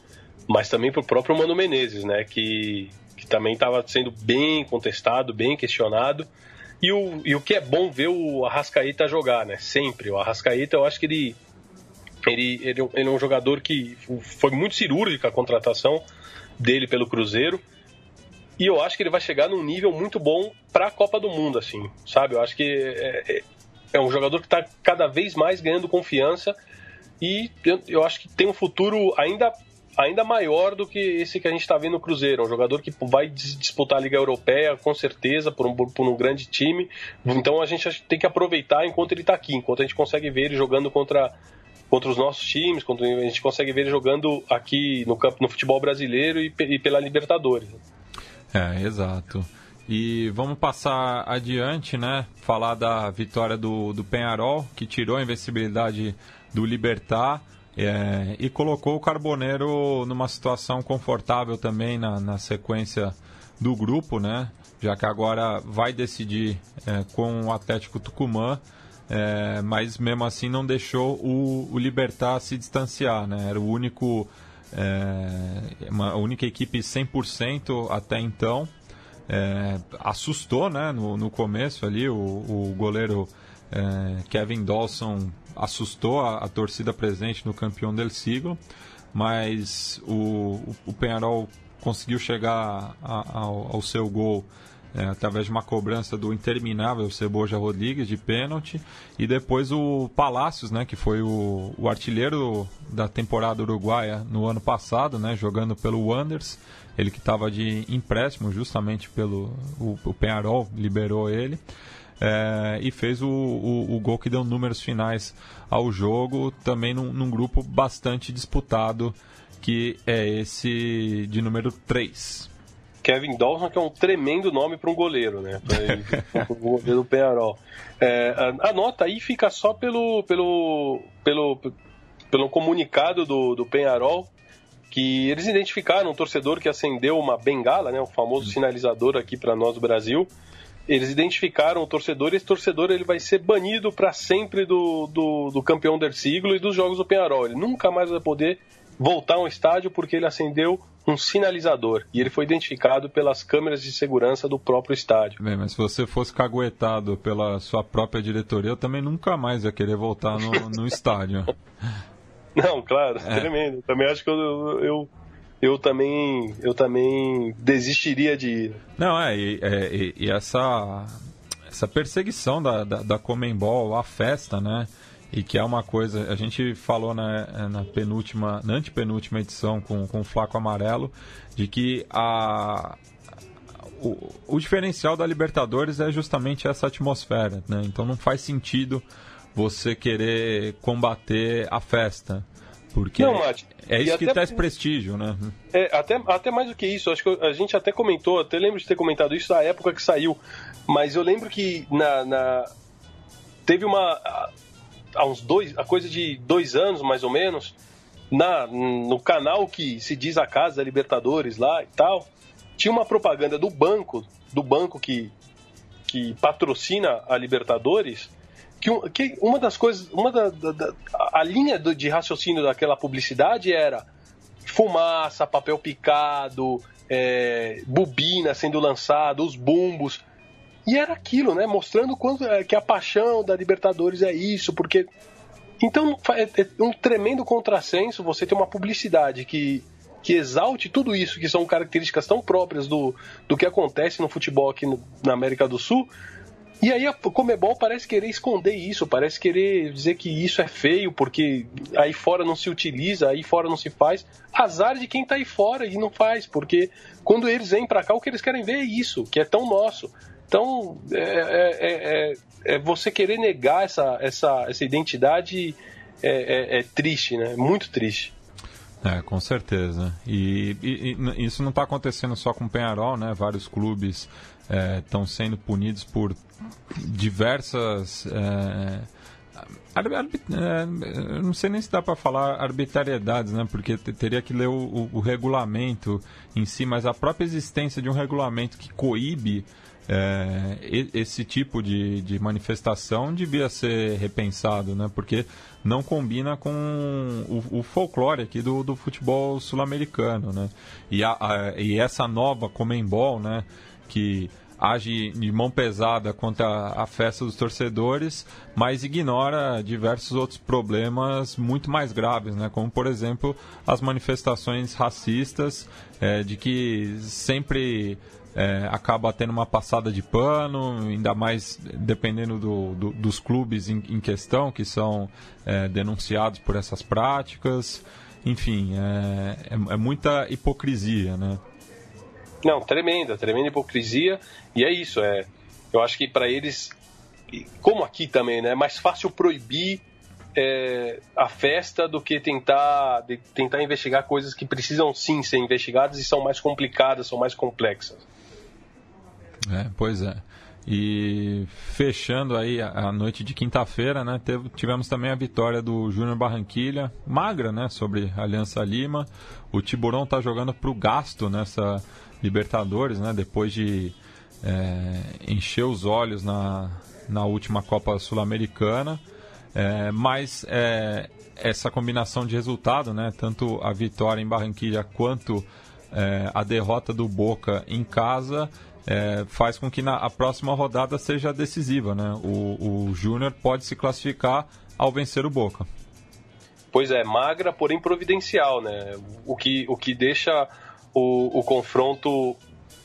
mas também para o próprio Mano Menezes, né? Que, também estava sendo bem contestado, bem questionado. E o, e o que é bom ver o Arrascaeta jogar, né? Sempre. O Arrascaeta, eu acho que ele, ele, ele, ele é um jogador que foi muito cirúrgica a contratação dele pelo Cruzeiro. E eu acho que ele vai chegar num nível muito bom para a Copa do Mundo, assim, sabe? Eu acho que é, é, é um jogador que está cada vez mais ganhando confiança e eu, eu, acho que tem um futuro ainda, ainda maior do que esse que a gente está vendo no Cruzeiro. Um jogador que vai disputar a Liga Europeia, com certeza, por um, por um grande time. Então a gente tem que aproveitar enquanto ele está aqui, enquanto a gente consegue ver ele jogando contra contra os nossos times, quando a gente consegue ver ele jogando aqui no, no futebol brasileiro e, e pela Libertadores. É, exato. E vamos passar adiante, né? Falar da vitória do, do Penharol, que tirou a invencibilidade do Libertar é, e colocou o Carboneiro numa situação confortável também na, na sequência do grupo, né? Já que agora vai decidir é, com o Atlético Tucumã, é, mas mesmo assim não deixou o, o Libertar se distanciar, né? Era o único é, uma única equipe 100% até então. É, assustou né, no, no começo ali, o, o goleiro é, Kevin Dawson assustou a, a, torcida presente no campeão del siglo, mas o, o, Penharol conseguiu chegar a, ao, ao seu gol é, através de uma cobrança do interminável Ceboja Rodrigues de pênalti e depois o Palácios, né, que foi o, o artilheiro da temporada uruguaia no ano passado, né, jogando pelo Wanderers, ele que estava de empréstimo justamente pelo o, o Penharol liberou ele. É, e fez o, o, o, gol que deu números finais ao jogo, também num, num grupo bastante disputado, que é esse de número 3. Kevin Dawson, que é um tremendo nome para um goleiro, né? o goleiro do Penarol. É, a, a, nota aí fica só pelo, pelo, pelo, pelo comunicado do, do Penharol, que eles identificaram um torcedor que acendeu uma bengala, né? O famoso sinalizador aqui para nós do Brasil. Eles identificaram o torcedor e esse torcedor ele vai ser banido para sempre do, do, do campeão del siglo e dos jogos do Penharol. Ele nunca mais vai poder voltar ao estádio porque ele acendeu um sinalizador e ele foi identificado pelas câmeras de segurança do próprio estádio. Bem, mas se você fosse caguetado pela sua própria diretoria, eu também nunca mais ia querer voltar no, no estádio. Não, claro, é. tremendo. Também acho que eu, eu, eu, também eu também desistiria de ir. Não, é, e, é, e, essa, essa perseguição da, da, da Comembol, a festa, né? e que é uma coisa, a gente falou na, na penúltima, na antepenúltima edição com, com o Flaco Amarelo, de que a, o, o diferencial da Libertadores é justamente essa atmosfera, né? Então não faz sentido você querer combater a festa. Porque não, Mate, é isso que até, traz prestígio, né? É, até, até mais do que isso, acho que a gente até comentou, até lembro de ter comentado isso na época que saiu, mas eu lembro que na, na teve uma há uns dois, a coisa de dois anos mais ou menos, na, no canal que se diz a Casa da Libertadores lá e tal, tinha uma propaganda do banco, do banco que, que patrocina a Libertadores, que, que uma das coisas, uma da, da, da a linha do, de raciocínio daquela publicidade era fumaça, papel picado, é, bobina sendo lançada, os bumbos. E era aquilo, né? Mostrando quanto é, que a paixão da Libertadores é isso, porque. Então é, é um tremendo contrassenso você ter uma publicidade que, que exalte tudo isso, que são características tão próprias do, do que acontece no futebol aqui no, na América do Sul. E aí a Comebol parece querer esconder isso, parece querer dizer que isso é feio, porque aí fora não se utiliza, aí fora não se faz. Azar de quem tá aí fora e não faz, porque quando eles vêm para cá, o que eles querem ver é isso, que é tão nosso. Então, é, é, é, é, você querer negar essa, essa, essa identidade é, é, é, triste, né? Muito triste. É, com certeza. E, e, e isso não está acontecendo só com o Penharol, né? Vários clubes estão é, sendo punidos por diversas. É, é, não sei nem se dá para falar arbitrariedades, né? Porque teria que ler o, o, o, regulamento em si, mas a própria existência de um regulamento que coíbe é, esse tipo de, de manifestação devia ser repensado, né? Porque não combina com o, o folclore aqui do, do futebol sul-americano, né? E, a, a, e essa nova Comembol, né? Que age de mão pesada contra a festa dos torcedores, mas ignora diversos outros problemas muito mais graves, né? como por exemplo as manifestações racistas, é, de que sempre é, acaba tendo uma passada de pano, ainda mais dependendo do, do, dos clubes em, em, questão que são é, denunciados por essas práticas. Enfim, é, é, é muita hipocrisia, né? Não, tremenda, tremenda hipocrisia. E é isso, é. Eu acho que para eles, como aqui também, né, é mais fácil proibir é, a festa do que tentar, de, tentar investigar coisas que precisam sim ser investigadas e são mais complicadas, são mais complexas. É, pois é. E fechando aí a, noite de quinta-feira, né, teve, tivemos também a vitória do Júnior Barranquilha, magra, né, sobre a Aliança Lima. O Tiburão está jogando para o gasto nessa Libertadores, né, depois de é, encher os olhos na, na última Copa Sul-Americana. É, mas é, essa combinação de resultado, né, tanto a vitória em Barranquilha quanto é, a derrota do Boca em casa, é, faz com que na, a próxima rodada seja decisiva. Né? O, o Júnior pode se classificar ao vencer o Boca. Pois é, magra, porém providencial, né? O que, o que deixa o, o confronto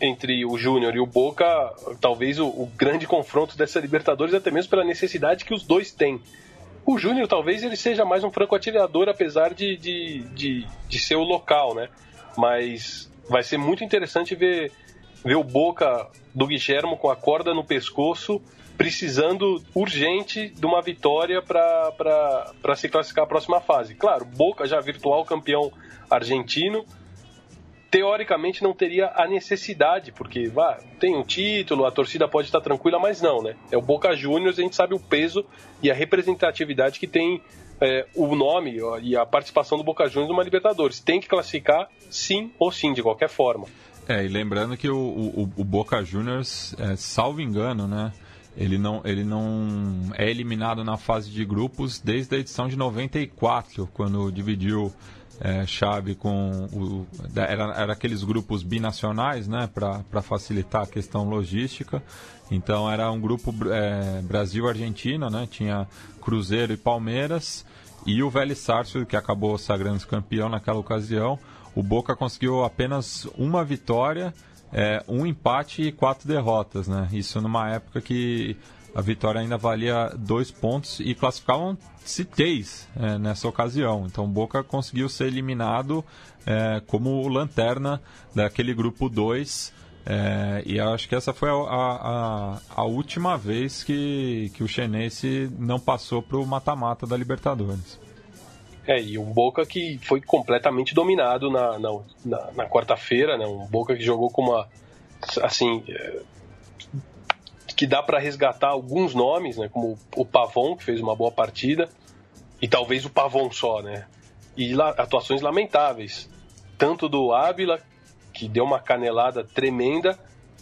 entre o Júnior e o Boca, talvez o, o, grande confronto dessa Libertadores, até mesmo pela necessidade que os dois têm. O Júnior talvez ele seja mais um franco atirador, apesar de, de, de, de ser o local, né? Mas vai ser muito interessante ver ver o Boca do Guilhermo com a corda no pescoço, precisando urgente de uma vitória para se classificar à próxima fase. Claro, Boca já virtual campeão argentino, teoricamente não teria a necessidade, porque vá, tem um título, a torcida pode estar tranquila, mas não, né? É o Boca Juniors, a gente sabe o peso e a representatividade que tem é, o nome e a participação do Boca Juniors numa Libertadores. Tem que classificar sim ou sim, de qualquer forma. É, e lembrando que o, o, o Boca Juniors, é, salvo engano, né? Ele não, ele não é eliminado na fase de grupos desde a edição de 94, quando dividiu é, chave com o, era, era aqueles grupos binacionais, né, para facilitar a questão logística. Então era um grupo é, Brasil-Argentina, né, tinha Cruzeiro e Palmeiras e o Vélez Sarsfield que acabou sagrando campeão naquela ocasião o Boca conseguiu apenas uma vitória, é, um empate e quatro derrotas, né? Isso numa época que a vitória ainda valia dois pontos e classificavam-se três é, nessa ocasião. Então Boca conseguiu ser eliminado é, como lanterna daquele grupo 2. É, e acho que essa foi a, a, a, última vez que, que o Chenense não passou para o mata-mata da Libertadores. É, e um Boca que foi completamente dominado na, na, na, na quarta-feira, né? Um Boca que jogou com uma. Assim. Que dá para resgatar alguns nomes, né? Como o Pavon, que fez uma boa partida, e talvez o Pavon só, né? E atuações lamentáveis. Tanto do Ávila, que deu uma canelada tremenda,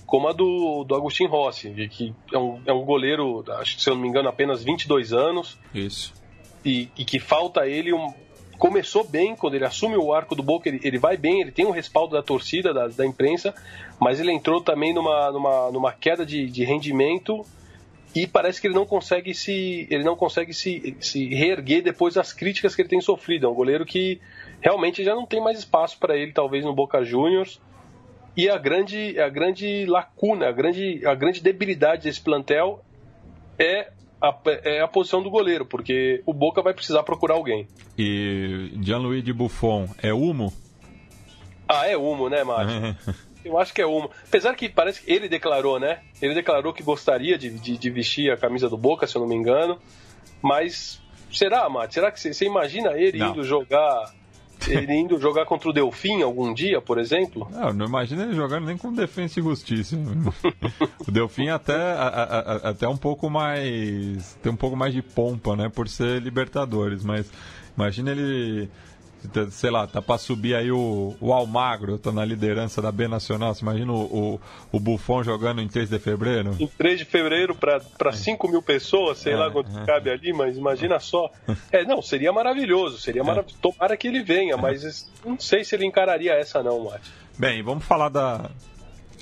como a do, do Agostinho Rossi, que é um, é um goleiro, acho que se eu não me engano, apenas 22 anos. Isso e, e que falta ele um, começou bem, quando ele assume o arco do Boca, ele, ele vai bem, ele tem um respaldo da torcida, da, da imprensa, mas ele entrou também numa, numa, numa queda de, de rendimento e parece que ele não consegue se ele não consegue se, se reerguer depois das críticas que ele tem sofrido. É um goleiro que realmente já não tem mais espaço para ele, talvez no Boca Juniors. E a grande, a grande lacuna, a grande, a grande debilidade desse plantel é a, é a posição do goleiro, porque o Boca vai precisar procurar alguém. E Gianluigi Buffon é Humo? Ah, é Humo, né, Mário? Eu acho que é Humo. Apesar que parece que ele declarou, né? Ele declarou que gostaria de, de, de vestir a camisa do Boca, se eu não me engano. Mas será, Mate? Será que você imagina ele não. indo jogar ele indo jogar contra o Delfim algum dia, por exemplo? Não, não imagina ele jogando nem com Defensa e Justiça. o Delfim até, até um pouco mais. tem um pouco mais de pompa, né? Por ser Libertadores, mas imagina ele sei lá, tá para subir aí o, o Almagro, tá na liderança da B Nacional. Você imagina o, o, o Buffon jogando em 3 de fevereiro? Em 3 de fevereiro para 5 mil pessoas, sei é, lá quanto é. cabe ali, mas imagina só. É, não, seria maravilhoso, seria maravilhoso. É. Tomara que ele venha, mas não sei se ele encararia essa não, Mate. Bem, vamos falar da,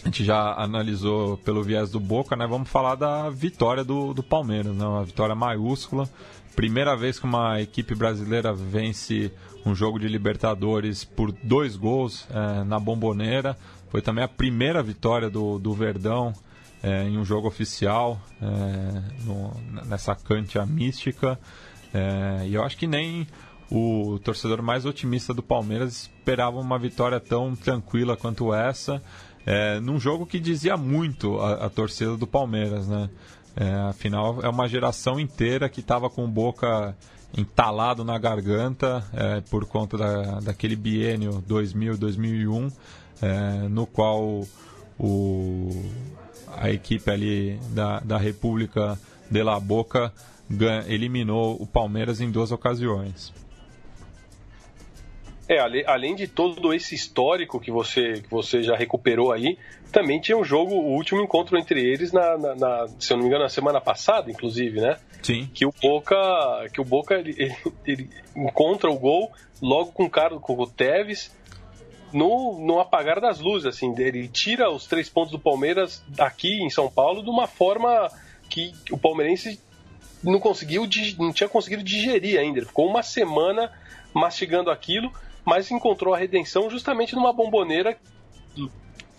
a gente já analisou pelo viés do Boca, né? Vamos falar da vitória do, do Palmeiras, né? Uma vitória maiúscula. Primeira vez que uma equipe brasileira vence um jogo de Libertadores por dois gols é, na Bomboneira. Foi também a primeira vitória do, do Verdão é, em um jogo oficial, é, no, nessa cantia mística. É, e eu acho que nem o torcedor mais otimista do Palmeiras esperava uma vitória tão tranquila quanto essa, é, num jogo que dizia muito a, a torcida do Palmeiras, né? É, afinal, é uma geração inteira que estava com boca entalado na garganta é, por conta da, daquele biênio 2000-2001, é, no qual o, a equipe ali da, da República de La Boca eliminou o Palmeiras em duas ocasiões. É, além de todo esse histórico que você, que você já recuperou aí, também tinha um jogo, o último encontro entre eles, na, na, na se eu não me engano, na semana passada, inclusive, né? Sim. Que o Boca, que o Boca ele, ele, ele encontra o gol logo com o cara, com o Tevez, no, no apagar das luzes, assim, ele tira os três pontos do Palmeiras aqui em São Paulo de uma forma que o palmeirense não conseguiu, não tinha conseguido digerir ainda. Ele ficou uma semana mastigando aquilo mas encontrou a redenção justamente numa bomboneira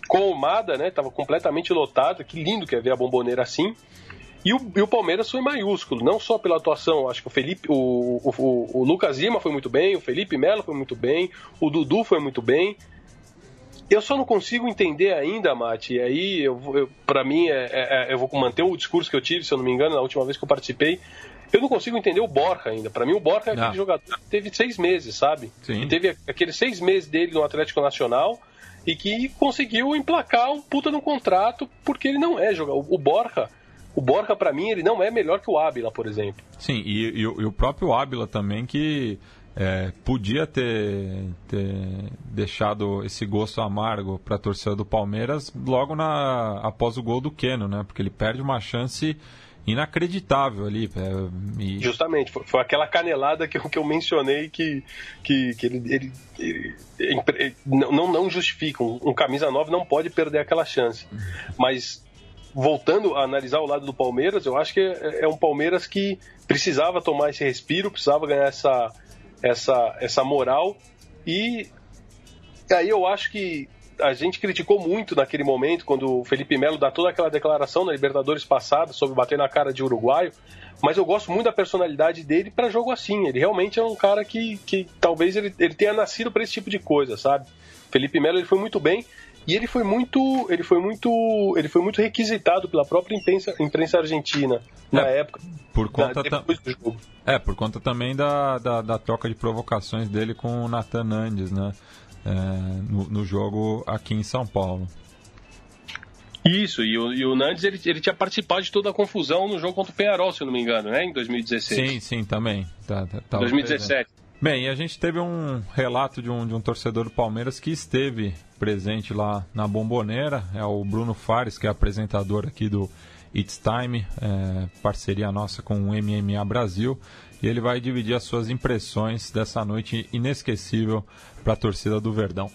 colmada, né? Tava completamente lotada. Que lindo que é ver a bomboneira assim. E o, e o, Palmeiras foi maiúsculo, não só pela atuação, acho que o Felipe, o, o, o Lucas Lima foi muito bem, o Felipe Melo foi muito bem, o Dudu foi muito bem. Eu só não consigo entender ainda, Mate, e aí eu, eu para mim é, é, é, eu vou manter o discurso que eu tive, se eu não me engano, na última vez que eu participei, eu não consigo entender o Borja ainda. Para mim, o Borja é aquele não. jogador que teve seis meses, sabe? Sim. teve aqueles seis meses dele no Atlético Nacional e que conseguiu emplacar um puta no contrato porque ele não é jogador. O Borja, o Borja para mim, ele não é melhor que o Ábila, por exemplo. Sim, e, e, e o próprio Ábila também que é, podia ter, ter, deixado esse gosto amargo para a torcida do Palmeiras logo na, após o gol do Keno, né? Porque ele perde uma chance inacreditável ali. É, e... Justamente, foi, foi, aquela canelada que eu, que eu mencionei que, que, que ele, ele, ele, ele não, não justifica. Um, um, camisa 9 não pode perder aquela chance. Mas voltando a analisar o lado do Palmeiras, eu acho que é, é um Palmeiras que precisava tomar esse respiro, precisava ganhar essa, essa, essa moral. E aí eu acho que a gente criticou muito naquele momento, quando o Felipe Melo dá toda aquela declaração na Libertadores passada sobre bater na cara de uruguaio, mas eu gosto muito da personalidade dele para jogo assim. Ele realmente é um cara que, que talvez ele, ele tenha nascido para esse tipo de coisa, sabe? Felipe Melo ele foi muito bem e ele foi muito ele foi muito ele foi muito requisitado pela própria imprensa, imprensa argentina na é, época por conta da, é por conta também da, da, da, troca de provocações dele com o Nathan Nandes né no, no, jogo aqui em São Paulo. Isso, e o, e o Nandes ele, ele tinha participado de toda a confusão no jogo contra o Penharol, se eu não me engano, né? Em 2016. Sim, sim, também. Tá, tá, tá 2017. Bem, e a gente teve um relato de um, de um torcedor do Palmeiras que esteve presente lá na Bomboneira, é o Bruno Fares, que é apresentador aqui do It's Time, é, parceria nossa com o MMA Brasil e ele vai dividir as suas impressões dessa noite inesquecível para a torcida do Verdão.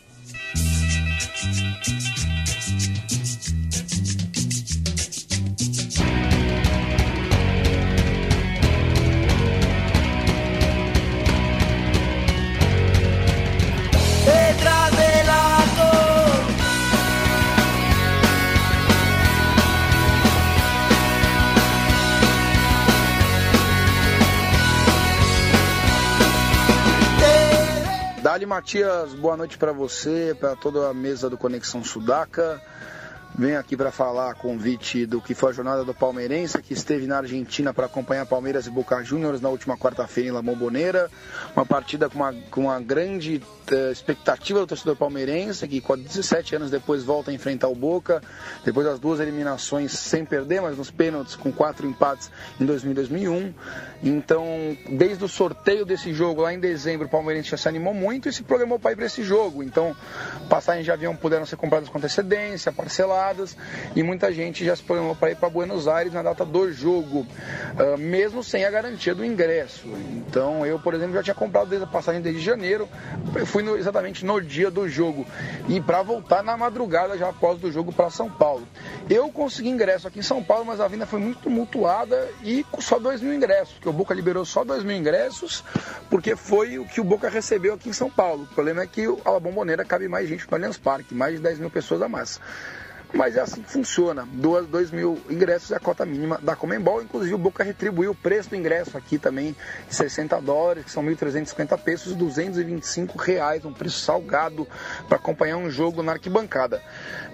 Matias, boa noite para você, para toda a mesa do Conexão Sudaca. Venho aqui para falar a convite do que foi a jornada do Palmeirense, que esteve na Argentina para acompanhar Palmeiras e Boca Juniors na última quarta-feira em La Bombonera. Uma partida com uma, com uma grande uh, expectativa do torcedor palmeirense, que 17 anos depois volta a enfrentar o Boca, depois das duas eliminações sem perder, mas nos pênaltis com quatro empates em 2000 e 2001. Então, desde o sorteio desse jogo lá em dezembro, o Palmeirense já se animou muito e se programou para ir para esse jogo. Então, passagens de avião puderam ser compradas com antecedência, parceladas e muita gente já se programou para ir para Buenos Aires na data do jogo, uh, mesmo sem a garantia do ingresso. Então eu, por exemplo, já tinha comprado desde a passagem desde janeiro, fui no, exatamente no dia do jogo e para voltar na madrugada já após do jogo para São Paulo. Eu consegui ingresso aqui em São Paulo, mas a vinda foi muito tumultuada e só 2 mil ingressos, porque o Boca liberou só 2 mil ingressos, porque foi o que o Boca recebeu aqui em São Paulo. O problema é que a Bomboneira cabe mais gente no Allianz Parque, mais de 10 mil pessoas a mais. Mas é assim que funciona. 2 mil ingressos é a cota mínima da Comembol. Inclusive o Boca retribuiu o preço do ingresso aqui também, 60 dólares, que são 1.350 pesos, 225 reais, um preço salgado para acompanhar um jogo na arquibancada.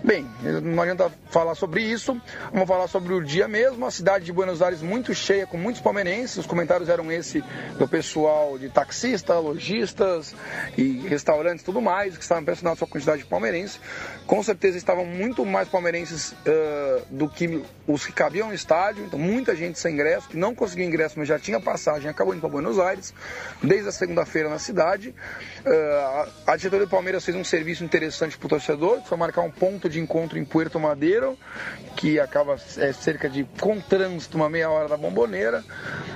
Bem, não adianta falar sobre isso. Vamos falar sobre o dia mesmo. A cidade de Buenos Aires muito cheia, com muitos palmeirenses. Os comentários eram esse do pessoal de taxista, lojistas e restaurantes tudo mais, que estavam impressionados com a quantidade de palmeirenses. Com certeza estavam muito mais palmeirenses uh, do que os que cabiam no estádio. Então, muita gente sem ingresso, que não conseguiu ingresso, mas já tinha passagem, acabou indo para Buenos Aires, desde a segunda-feira na cidade. Uh, a diretoria do Palmeiras fez um serviço interessante para o torcedor, que foi marcar um ponto de encontro em Puerto Madeiro, que acaba é, cerca de, com trânsito, uma meia hora da bomboneira,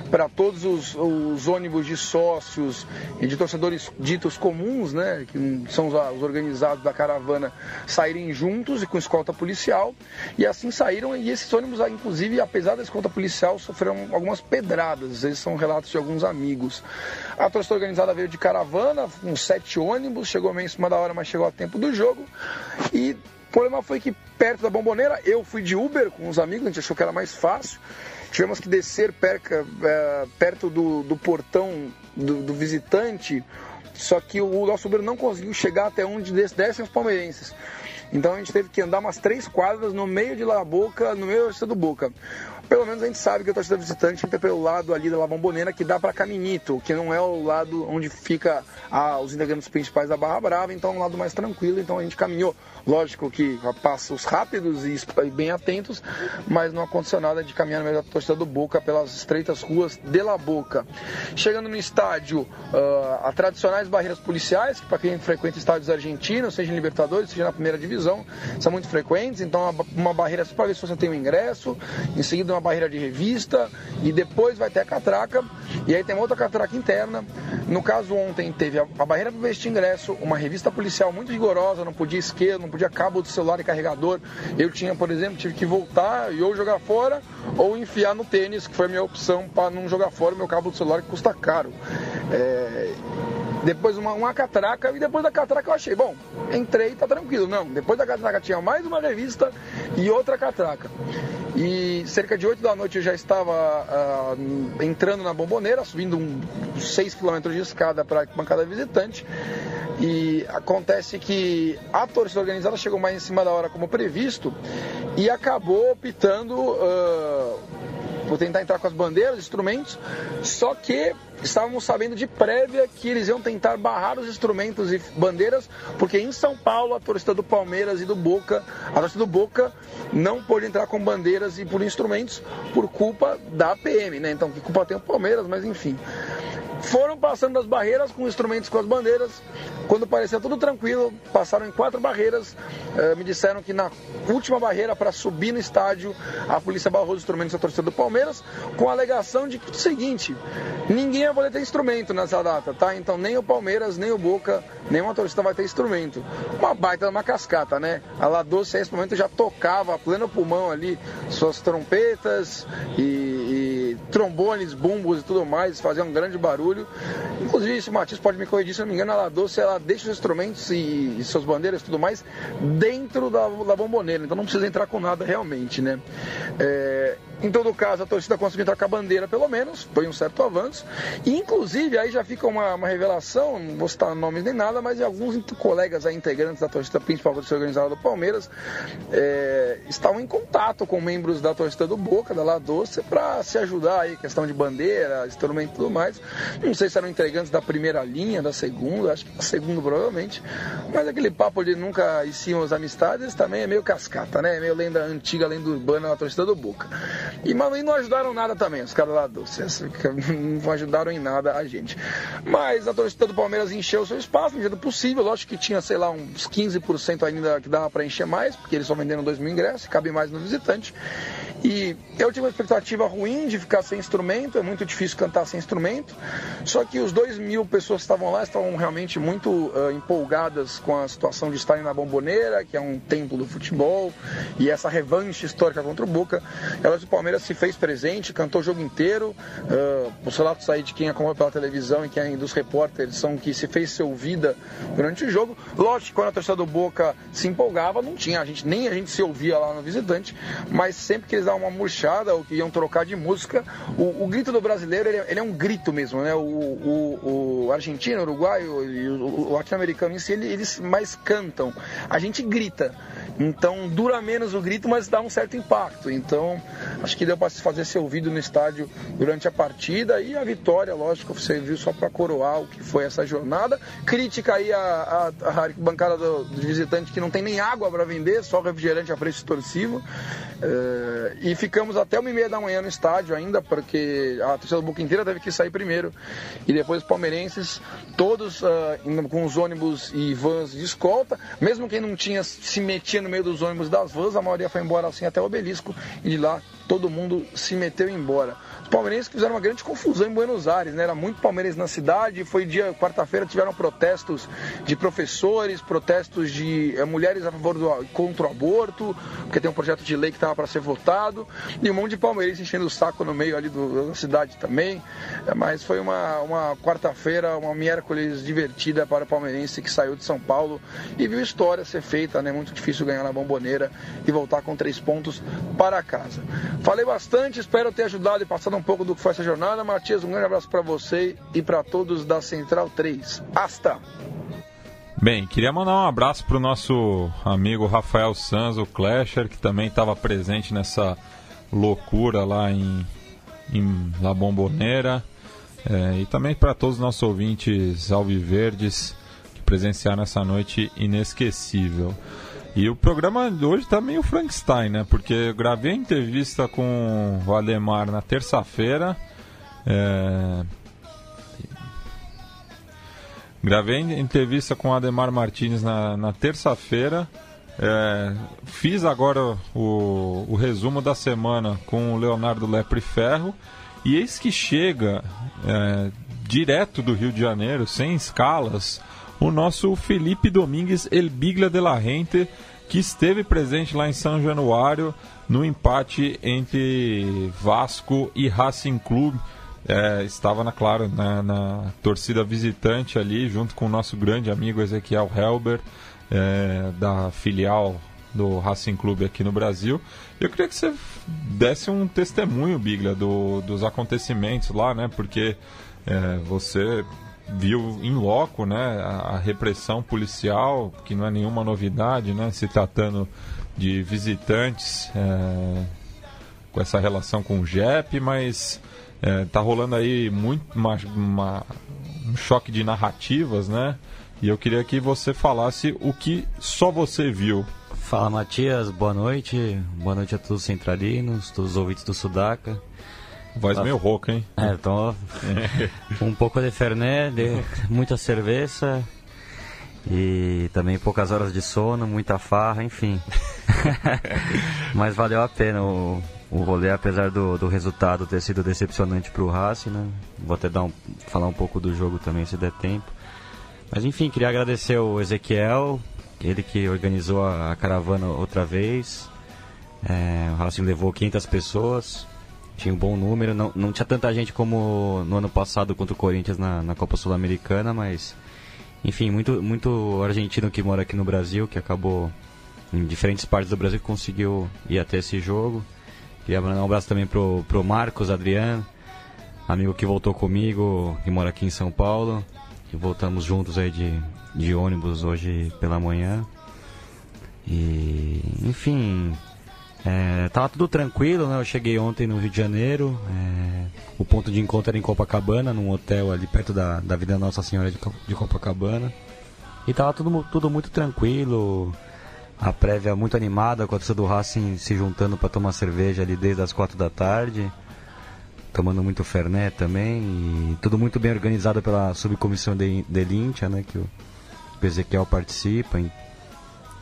para todos os, os, ônibus de sócios e de torcedores ditos comuns, né, que são os, os organizados da caravana, saírem juntos e com escolta policial, e assim saíram, e esses ônibus, inclusive, apesar da escolta policial, sofreram algumas pedradas, esses são relatos de alguns amigos. A torcida organizada veio de caravana, com sete ônibus, chegou meio em cima da hora, mas chegou a tempo do jogo, e o problema foi que perto da bomboneira, eu fui de Uber com os amigos, a gente achou que era mais fácil. Tivemos que descer perca, é, perto do, do portão do, do, visitante, só que o nosso Uber não conseguiu chegar até onde descem os palmeirenses. Então a gente teve que andar umas três quadras no meio de La Boca, no meio da do Boca pelo menos a gente sabe que a torcida visitante entra pelo lado ali da La Bombonera que dá para Caminito, que não é o lado onde fica ah, os integrantes principais da Barra Brava, então é um lado mais tranquilo, então a gente caminhou. Lógico que a passos rápidos e bem atentos, mas não aconteceu nada de caminhar no meio da torcida do Boca pelas estreitas ruas de La Boca. Chegando no estádio, uh, as tradicionais barreiras policiais, que para quem frequenta estádios argentinos, seja em Libertadores, seja na primeira divisão, são muito frequentes, então uma barreira só para ver se você tem um ingresso, em seguida uma barreira de revista e depois vai ter a catraca e aí tem outra catraca interna. No caso ontem teve a, a barreira para vestir ingresso, uma revista policial muito rigorosa, não podia esquerda, não podia cabo do celular e carregador. Eu tinha, por exemplo, tive que voltar e ou jogar fora ou enfiar no tênis, que foi a minha opção para não jogar fora o meu cabo do celular que custa caro. É, depois uma, uma catraca e depois da catraca eu achei, bom, entrei, tá tranquilo. Não, depois da catraca tinha mais uma revista e outra catraca. E cerca de 8 da noite eu já estava uh, entrando na bomboneira, subindo uns 6 km de escada para a bancada visitante. E acontece que a torcida organizada chegou mais em cima da hora como previsto e acabou optando uh, por tentar entrar com as bandeiras, instrumentos, só que estávamos sabendo de prévia que eles iam tentar barrar os instrumentos e bandeiras, porque em São Paulo a torcida do Palmeiras e do Boca, a torcida do Boca não pôde entrar com bandeiras e por instrumentos por culpa da PM, né? Então que culpa tem o Palmeiras, mas enfim. Foram passando das barreiras com instrumentos com as bandeiras. Quando parecia tudo tranquilo, passaram em quatro barreiras. Eh, me disseram que na última barreira para subir no estádio, a polícia barrou os instrumentos da torcida do Palmeiras, com a alegação de que o seguinte: ninguém vai poder ter instrumento nessa data, tá? Então nem o Palmeiras, nem o Boca, nenhuma torcida vai ter instrumento. Uma baita uma cascata, né? A La Doce, nesse momento, já tocava a pleno pulmão ali suas trompetas e trombones, bumbos e tudo mais, fazia um grande barulho. Inclusive, se o Matias pode me corrigir, se não me engano, a La Doce, ela deixa os instrumentos e, e suas bandeiras e tudo mais dentro da, da bomboneira, então não precisa entrar com nada realmente, né? É, Em todo caso, a torcida conseguiu entrar com a bandeira, pelo menos, foi um certo avanço. E, inclusive, aí já fica uma, uma revelação, não vou citar nomes nem nada, mas alguns colegas aí, integrantes da torcida principal da torcida organizada do Palmeiras é, estavam em contato com membros da torcida do Boca, da La Doce, para se ajudar aí, questão de bandeira, instrumento e tudo mais. Não sei se eram integrantes da primeira linha, da segunda, acho que da segunda provavelmente, mas aquele papo de nunca iciam as amistades também é meio cascata, né? É meio lenda antiga, lenda urbana da torcida do Boca. E, e não ajudaram nada também, os caras lá doce. Não ajudaram em nada a gente. Mas a torcida do Palmeiras encheu o seu espaço, no medida do possível. Lógico que tinha, sei lá, uns 15% ainda que dava para encher mais, porque eles só venderam 2 mil ingressos, cabe mais no visitante. E eu tive uma expectativa ruim de ficar sem instrumento, é muito difícil cantar sem instrumento. Só que os 2 mil pessoas que estavam lá estavam realmente muito uh, empolgadas com a situação de estarem na Bomboneira, que é um templo do futebol, e essa revanche histórica contra o Boca. Elas do Palmeiras se fez presente, cantou o jogo inteiro. Uh, os relatos aí de quem acompanha pela televisão e quem dos repórteres são que se fez ser ouvida durante o jogo. Lógico quando a torcida do Boca se empolgava, não tinha, a gente, nem a gente se ouvia lá no visitante, mas sempre que eles davam uma murchada ou que iam trocar de música, o, o grito do brasileiro ele, ele, é um grito mesmo, né? O, o, o argentino, o uruguaio e o, o latino-americano em si, eles mais cantam. A gente grita. Então dura menos o grito, mas dá um certo impacto. Então acho que deu para se fazer ser ouvido no estádio durante a partida e a vitória, lógico, você viu só para coroar o que foi essa jornada. Crítica aí a, a, bancada do, do, visitante que não tem nem água para vender, só refrigerante a preço extorsivo. É, e ficamos até uma e meia da manhã no estádio ainda, porque a torcida do Boca inteira teve que sair primeiro. E depois os palmeirenses, todos uh, com os ônibus e vans de escolta, mesmo quem não tinha se metia no meio dos ônibus das vans, a maioria foi embora assim até o obelisco e de lá todo mundo se meteu embora. Os palmeirenses fizeram uma grande confusão em Buenos Aires, né? Era muito palmeirense na cidade. Foi dia, quarta-feira, tiveram protestos de professores, protestos de é, mulheres a favor do contra o aborto, porque tem um projeto de lei que estava para ser votado, e um monte de palmeirenses enchendo o saco no meio ali do, da cidade também. É, mas foi uma, uma quarta-feira, uma miércoles divertida para o palmeirense que saiu de São Paulo e viu história ser feita, né? Muito difícil ganhar na bomboneira e voltar com três pontos para casa. Falei bastante, espero ter ajudado e passado um pouco do que foi essa jornada. Matias, um grande abraço para você e para todos da Central 3. Hasta! Bem, queria mandar um abraço para o nosso amigo Rafael Sanz, o Clasher, que também estava presente nessa loucura lá em, em La Bombonera. É, e também para todos os nossos ouvintes alviverdes que presenciaram essa noite inesquecível. E o programa de hoje tá meio Frankenstein, né? Porque eu gravei a entrevista com o Ademar na terça-feira. É... Gravei a entrevista com o Ademar Martins na, na terça-feira. É... Fiz agora o, o resumo da semana com o Leonardo Lepre Ferro. E eis que chega é, direto do Rio de Janeiro, sem escalas, o nosso Felipe Domingues El Bigla de la Rente, que esteve presente lá em São Januário no empate entre Vasco e Racing Clube. É, estava, na, claro, na, na, torcida visitante ali, junto com o nosso grande amigo Ezequiel Helber, é, da filial do Racing Clube aqui no Brasil. Eu queria que você desse um testemunho, Bigla, do, dos acontecimentos lá, né? Porque é, você viu em loco né, a, repressão policial, que não é nenhuma novidade, né, se tratando de visitantes é, com essa relação com o JEP, mas está é, rolando aí muito uma, uma, um choque de narrativas, né? E eu queria que você falasse o que só você viu. Fala Matias, boa noite, boa noite a todos os centralinos, todos os ouvintes do Sudaca. Voz meio rouca, hein? É, então. um pouco de Fernet, de muita cerveja e também poucas horas de sono, muita farra, enfim. Mas valeu a pena o, o rolê, apesar do, do resultado ter sido decepcionante para o Racing, né? Vou até dar um, falar um pouco do jogo também, se der tempo. Mas enfim, queria agradecer o Ezequiel, ele que organizou a, a caravana outra vez. É, o Racing levou 500 pessoas, tinha um bom número. Não, não tinha tanta gente como no ano passado contra o Corinthians na, na Copa Sul-Americana, mas enfim, muito, muito argentino que mora aqui no Brasil, que acabou em diferentes partes do Brasil conseguiu ir até esse jogo. Queria mandar um abraço também pro, pro Marcos Adriano, amigo que voltou comigo, que mora aqui em São Paulo. Que voltamos juntos aí de, de ônibus hoje pela manhã. E, enfim, é, tava tudo tranquilo, né? Eu cheguei ontem no Rio de Janeiro. É, o ponto de encontro era em Copacabana, num hotel ali perto da, da Vida Nossa Senhora de, Copacabana. E tava tudo, tudo muito tranquilo. A prévia muito animada, com a torcida do Racing se juntando para tomar cerveja ali desde as quatro da tarde. Tomando muito Fernet também. E tudo muito bem organizado pela subcomissão de, de Lintia, né? Que o Ezequiel participa.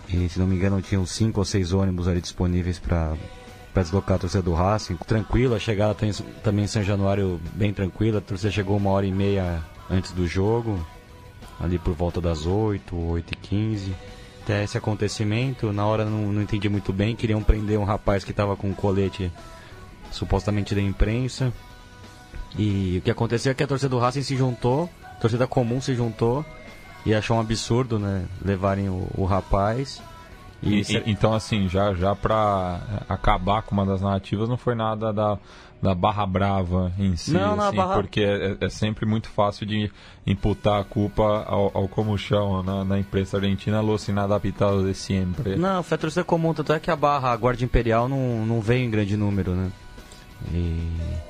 E se não me engano, tinham cinco ou seis ônibus ali disponíveis para deslocar a torcida do Racing. Tranquilo, a chegada tem, também em São Januário bem tranquila. A torcida chegou uma hora e meia antes do jogo, ali por volta das 8, 8 e 15. Até esse acontecimento, na hora não, não entendi muito bem. Queriam prender um rapaz que estava com um colete supostamente da imprensa. E o que aconteceu é que a torcida do Racing se juntou, a torcida comum se juntou e achou um absurdo, né? Levarem o, o rapaz. E, e, então, assim, já, já para acabar com uma das narrativas, não foi nada da, da Barra Brava em si, não, assim, barra... porque é, é, sempre muito fácil de imputar a culpa ao, ao Comuchão, na, na imprensa argentina, los inadaptados de sempre. Não, foi a torcida comum, tanto é que a Barra, a Guarda Imperial, não, não veio em grande número, né? E...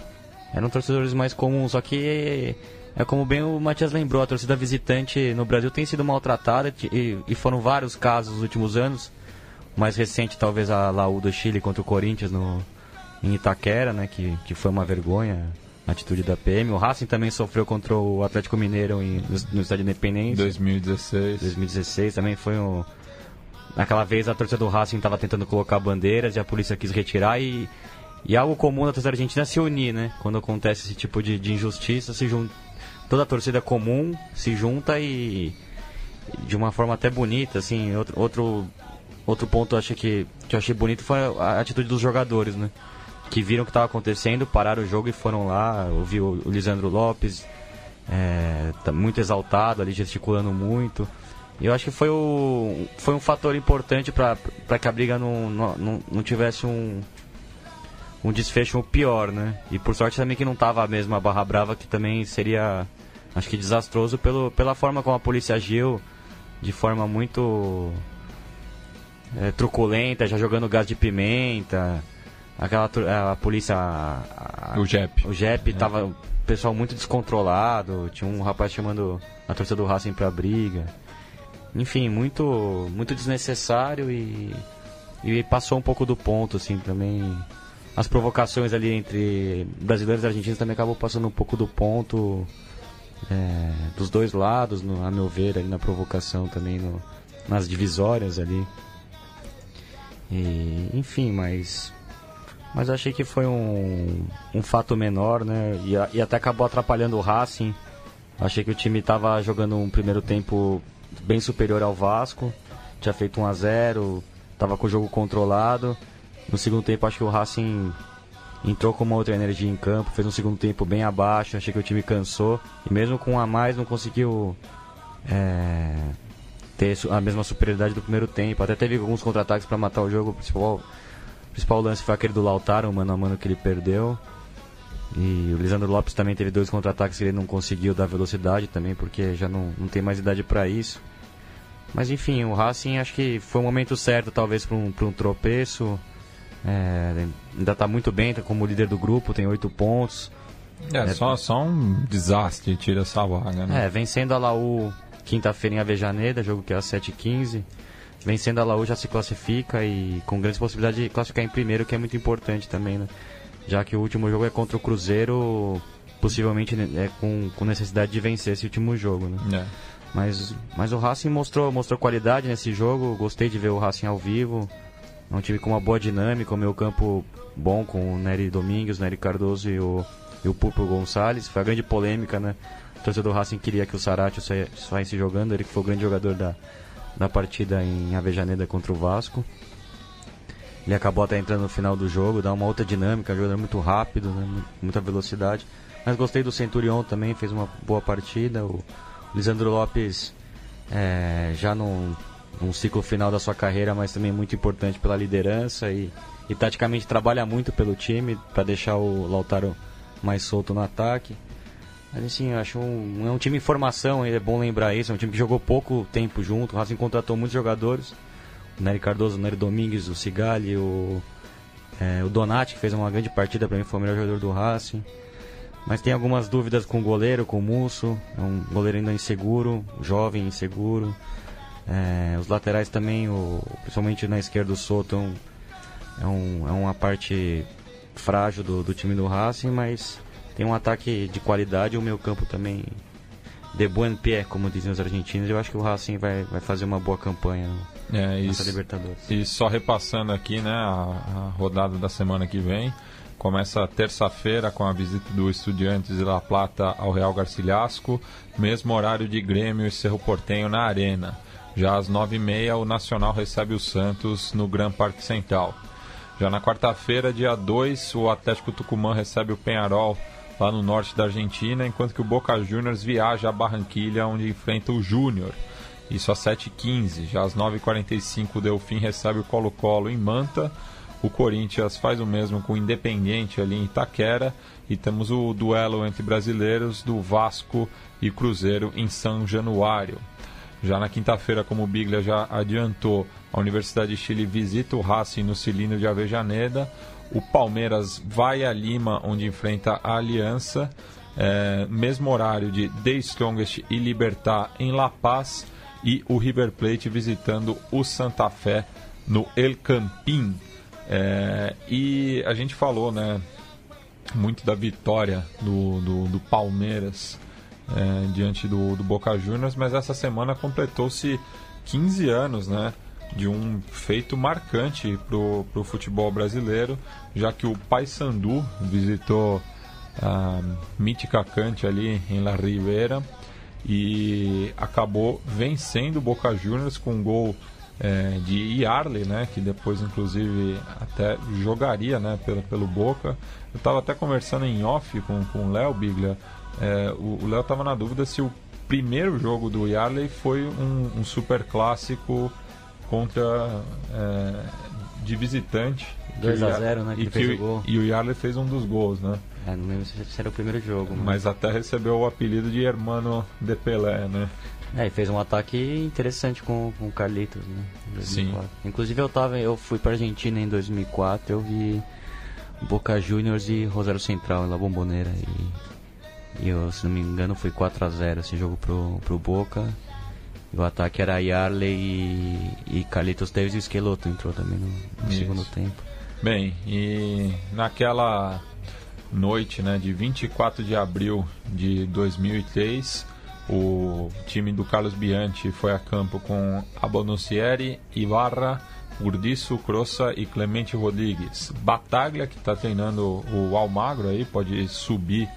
Eram torcedores mais comuns, só que é como bem o Matias lembrou, a torcida visitante no Brasil tem sido maltratada e, e foram vários casos nos últimos anos. O mais recente, talvez, a Laú do Chile contra o Corinthians no, em Itaquera, né, que, que foi uma vergonha a atitude da PM. O Racing também sofreu contra o Atlético Mineiro em, no, no Estádio Independência. 2016. 2016 também foi um... Naquela vez a torcida do Racing estava tentando colocar bandeiras e a polícia quis retirar e, e algo comum na torcida argentina é se unir, né? Quando acontece esse tipo de, de injustiça, se, jun, toda a torcida comum se junta e de uma forma até bonita, assim, outro outro, outro ponto achei que, que eu achei bonito foi a atitude dos jogadores, né? Que viram o que estava acontecendo, pararam o jogo e foram lá, ouvi o, o Lisandro Lopes, é, tá muito exaltado ali, gesticulando muito. Eu acho que foi, o, foi um fator importante para que a briga não, não, não tivesse um, um desfecho pior, né? E por sorte também que não tava a mesma Barra Brava, que também seria, acho que desastroso pelo, pela forma como a polícia agiu, de forma muito é, truculenta, já jogando gás de pimenta. Aquela a polícia. A, o JEP. O JEP é. tava. O pessoal muito descontrolado. Tinha um rapaz chamando a torcida do Racing pra briga. Enfim, muito, muito desnecessário e, e passou um pouco do ponto, assim, também as provocações ali entre brasileiros e argentinos também acabou passando um pouco do ponto é, dos dois lados, no, a meu ver, ali na provocação também, no, nas divisórias ali. E, enfim, mas. Mas achei que foi um, um fato menor, né? E, e até acabou atrapalhando o Racing. Achei que o time estava jogando um primeiro tempo bem superior ao Vasco. Tinha feito 1 a 0 estava com o jogo controlado. No segundo tempo, acho que o Racing entrou com uma outra energia em campo, fez um segundo tempo bem abaixo, achei que o time cansou. E mesmo com um a mais, não conseguiu é, ter a mesma superioridade do primeiro tempo. Até teve alguns contra-ataques para matar o jogo. O principal, principal lance foi aquele do Lautaro, mano a mano que ele perdeu. E o Lisandro Lopes também teve dois contra-ataques que ele não conseguiu dar velocidade também, porque já não, não tem mais idade para isso. Mas enfim, o Racing acho que foi o momento certo, talvez, para um, um tropeço. É, ainda está muito bem, tá como líder do grupo, tem oito pontos. É, é, só, só um desastre tira essa vaga, né? É, vencendo a Laú quinta-feira em Avejaneda, jogo que é às 7h15. Vencendo a Laú já se classifica e com grandes possibilidades de classificar em primeiro, que é muito importante também, né? Já que o último jogo é contra o Cruzeiro, possivelmente né, é com, com necessidade de vencer esse último jogo, né? É. Mas, mas o Racing mostrou, mostrou qualidade nesse jogo, gostei de ver o Racing ao vivo. É um time com uma boa dinâmica, o meu campo bom com o Nery Domingues, o Nery Cardoso e o, e o Pulpo Gonçalves. Foi a grande polêmica, né? O torcedor do Racing queria que o Sarate saísse jogando, ele que foi o grande jogador da, da partida em Avejaneda contra o Vasco. Ele acabou até entrando no final do jogo, dá uma outra dinâmica, jogador muito rápido, né? muita velocidade. Mas gostei do Centurion também, fez uma boa partida. O Lisandro Lopes é, já não um ciclo final da sua carreira, mas também muito importante pela liderança e, e taticamente trabalha muito pelo time para deixar o Lautaro mais solto no ataque. Mas assim, acho um, é um time em formação, é bom lembrar isso, é um time que jogou pouco tempo junto, o Racing contratou muitos jogadores, o Nery Cardoso, o Nery Domingues, o Cigali, o, é, o Donati, que fez uma grande partida para mim, foi o melhor jogador do Racing. Mas tem algumas dúvidas com o goleiro, com o Musso. É um goleiro ainda inseguro, jovem, inseguro. É, os laterais também, o, principalmente na esquerda, o Soto é, um, é uma parte frágil do, do time do Racing, mas tem um ataque de qualidade. O meu campo também de buen pé, como dizem os argentinos. Eu acho que o Racing vai, vai fazer uma boa campanha é, nessa isso, Libertadores. E só repassando aqui né, a, a rodada da semana que vem. Começa terça-feira com a visita do Estudiantes de La Plata ao Real Garcilasco, mesmo horário de Grêmio e Cerro Portenho na Arena. Já às nove e meia, o Nacional recebe o Santos no Gran Parque Central. Já na quarta-feira, dia 2, o Atlético Tucumã recebe o Penharol lá no norte da Argentina, enquanto que o Boca Juniors viaja a Barranquilha, onde enfrenta o Júnior. Isso às 7h15. Já às 9h45, o Delfim recebe o Colo-Colo em Manta. O Corinthians faz o mesmo com o Independiente ali em Itaquera. E temos o duelo entre brasileiros do Vasco e Cruzeiro em São Januário. Já na quinta-feira, como o Biglia já adiantou, a Universidade de Chile visita o Racing no Cilindro de Avejaneda. O Palmeiras vai a Lima, onde enfrenta a Aliança. É, mesmo horário de The Strongest e Libertar em La Paz. E o River Plate visitando o Santa Fé no El Campín. É, e a gente falou, né, muito da vitória do, do, do Palmeiras é, diante do, do Boca Juniors, mas essa semana completou-se 15 anos, né, de um feito marcante para o futebol brasileiro, já que o Paysandu visitou a mítica Cante ali em La Ribera e acabou vencendo o Boca Juniors com um gol é, de Yarley, né, que depois inclusive até jogaria né, pelo, pelo Boca. Eu estava até conversando em off com, com o Léo Biglia. É, o Léo estava na dúvida se o primeiro jogo do Yarley foi um, um super clássico contra é, de visitante. 2 a 0 né? Que e, que o, e o Yarley fez um dos gols, né? É, não lembro se era o primeiro jogo. Mas... mas até recebeu o apelido de Hermano de Pelé, né? É, e fez um ataque interessante com, com o Carlitos, né? Sim. Inclusive eu tava, eu fui pra Argentina em 2004, eu vi Boca Juniors e Rosário Central na Bomboneira e, e eu, se não me engano foi 4 a 0 esse jogo pro, pro Boca. E o ataque era Yarley e, e Carlitos Teves e o Esqueloto entrou também no, no segundo tempo. Bem, e naquela noite, né, de 24 de abril de 2003, o time do Carlos Bianchi foi a campo com Abonocieri, Ibarra, Urdiço, Crossa e Clemente Rodrigues. Bataglia, que está treinando o Almagro aí, pode subir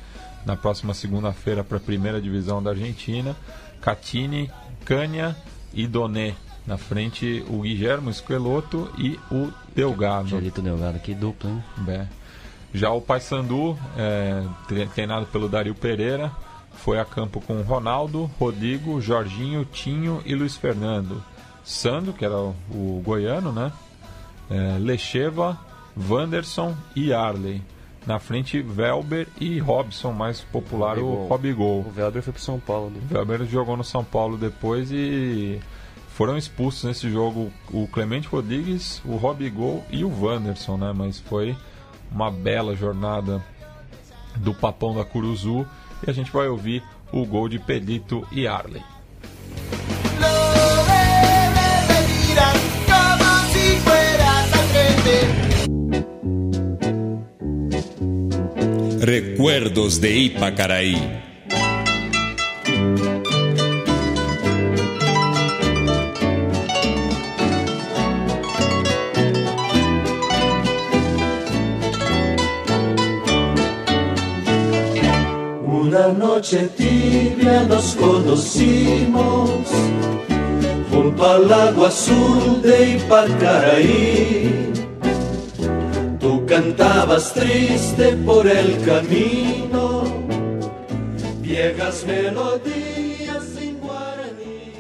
na próxima segunda-feira para a primeira divisão da Argentina. Catini, Cânia e Doné. Na frente, o Guilherme Esqueloto e o Delgado. Gelito Delgado, que dupla, hein? É. Já o Paysandu, é, treinado pelo Dario Pereira, foi a campo com Ronaldo, Rodrigo, Jorginho, Tinho e Luiz Fernando. Sando, que era o, o goiano, né? É, Lecheva, Wanderson e Arley. Na frente, Velber e Robson, mais popular, Robigol. o Robigol. O Velber foi pro São Paulo. Né? O Velber jogou no São Paulo depois e foram expulsos nesse jogo o Clemente Rodrigues, o Robigol e o Wanderson, né? Mas foi uma bela jornada do Papão da Curuzu e a gente vai ouvir o gol de Pedito e Arley. Recuerdos de Ipacaraí. noche tibia nos conocimos junto al agua azul de Ipacaraí. Cantabas triste por el camino, viejas melodías sin guaraní.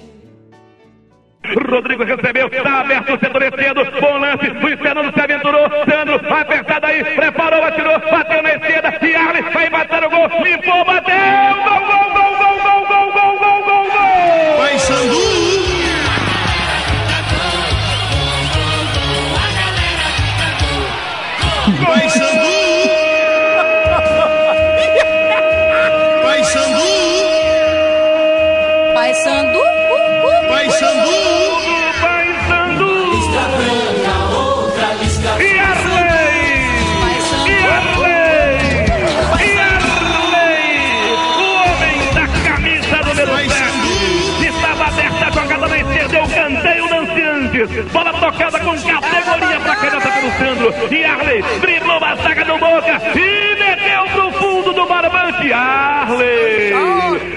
Rodrigo recebeu, tá aberto o setor esquerdo. Bom lance. Luiz Fernando se aventurou. Sandro, apertado aí. Preparou, atirou. Bateu na esquerda. E Arley vai bater o gol. Limpou, bateu. E Arley driblou a zaga do Boca e meteu pro fundo do barbante. Arley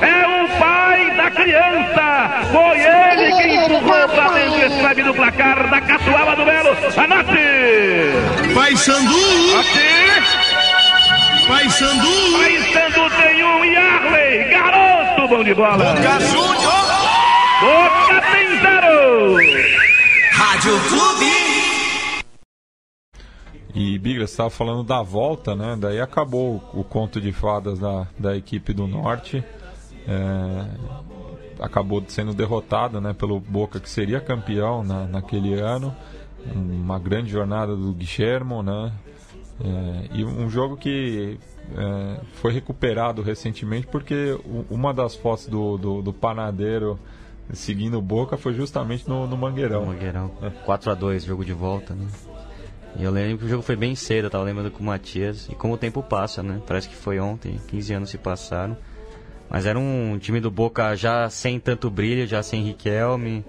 é o pai da criança. Foi ele quem empurrou pra dentro e escreve no placar da Catuaba do Belo. Anote! Vai Sandu! Aqui! Vai Sandu! Paissandu tem um e Arley, garoto bom de bola. Boca Júnior! Boca tem zero. Rádio Clube! E você estava falando da volta, né? Daí acabou o conto de fadas da, da equipe do Norte. É, acabou sendo derrotada né, pelo Boca, que seria campeão na, naquele ano. Uma grande jornada do Guilhermo, né? É, e um jogo que é, foi recuperado recentemente porque uma das fotos do, do, do panadeiro seguindo o Boca foi justamente no, no Mangueirão. Mangueirão. 4x2, jogo de volta, né? E eu lembro que o jogo foi bem cedo, eu tava lembrando com o Matias. E como o tempo passa, né? Parece que foi ontem, 15 anos se passaram. Mas era um time do Boca já sem tanto brilho, já sem Riquelme,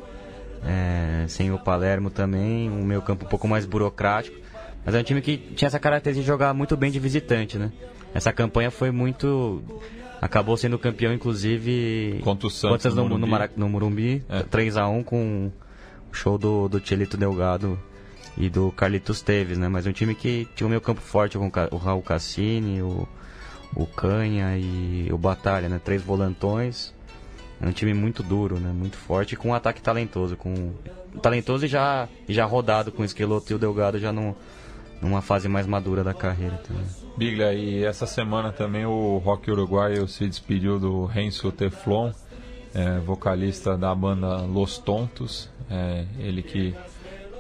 é, sem o Palermo também, um meio campo um pouco mais burocrático. Mas é um time que tinha essa característica de jogar muito bem de visitante, né? Essa campanha foi muito. Acabou sendo campeão, inclusive. Contra o Santos no, no no, Morumbi. Marac- no Morumbi. É. 3x1 com o show do, do Tchelito Delgado e do Carlitos Teves, né? Mas um time que tinha o meio campo forte com o Raul Cassini, o, o Canha e o Batalha, né? Três volantões. É um time muito duro, né? Muito forte com um ataque talentoso. Com... Talentoso e já, e já rodado com o Esqueloto e o Delgado já num, numa fase mais madura da carreira também. Biglia, e essa semana também o rock uruguaio se despediu do Renzo Teflon, é, vocalista da banda Los Tontos. É, ele que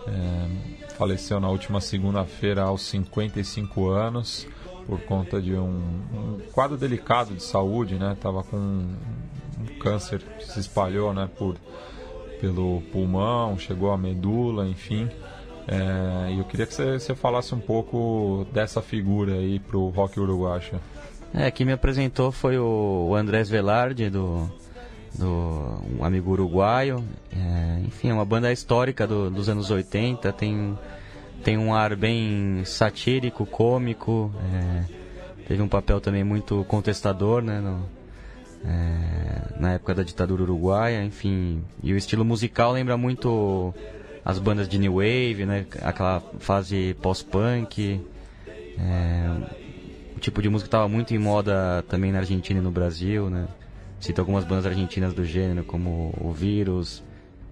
é, faleceu na última segunda-feira aos 55 anos por conta de um, um quadro delicado de saúde, né? Tava com um, câncer que se espalhou, né? Por pelo pulmão, chegou à medula, enfim. É, e eu queria que você, falasse um pouco dessa figura aí pro rock uruguaio. É, quem me apresentou foi o Andrés Velarde, do, do um amigo uruguaio. É, enfim, é uma banda histórica do- dos anos 80, tem, tem um ar bem satírico, cômico, é, teve um papel também muito contestador, né, no- é, na época da ditadura uruguaia, enfim. E o estilo musical lembra muito as bandas de New Wave, né, aquela fase pós-punk. É, o tipo de música estava muito em moda também na Argentina e no Brasil, né? Cito algumas bandas argentinas do gênero, como o Vírus,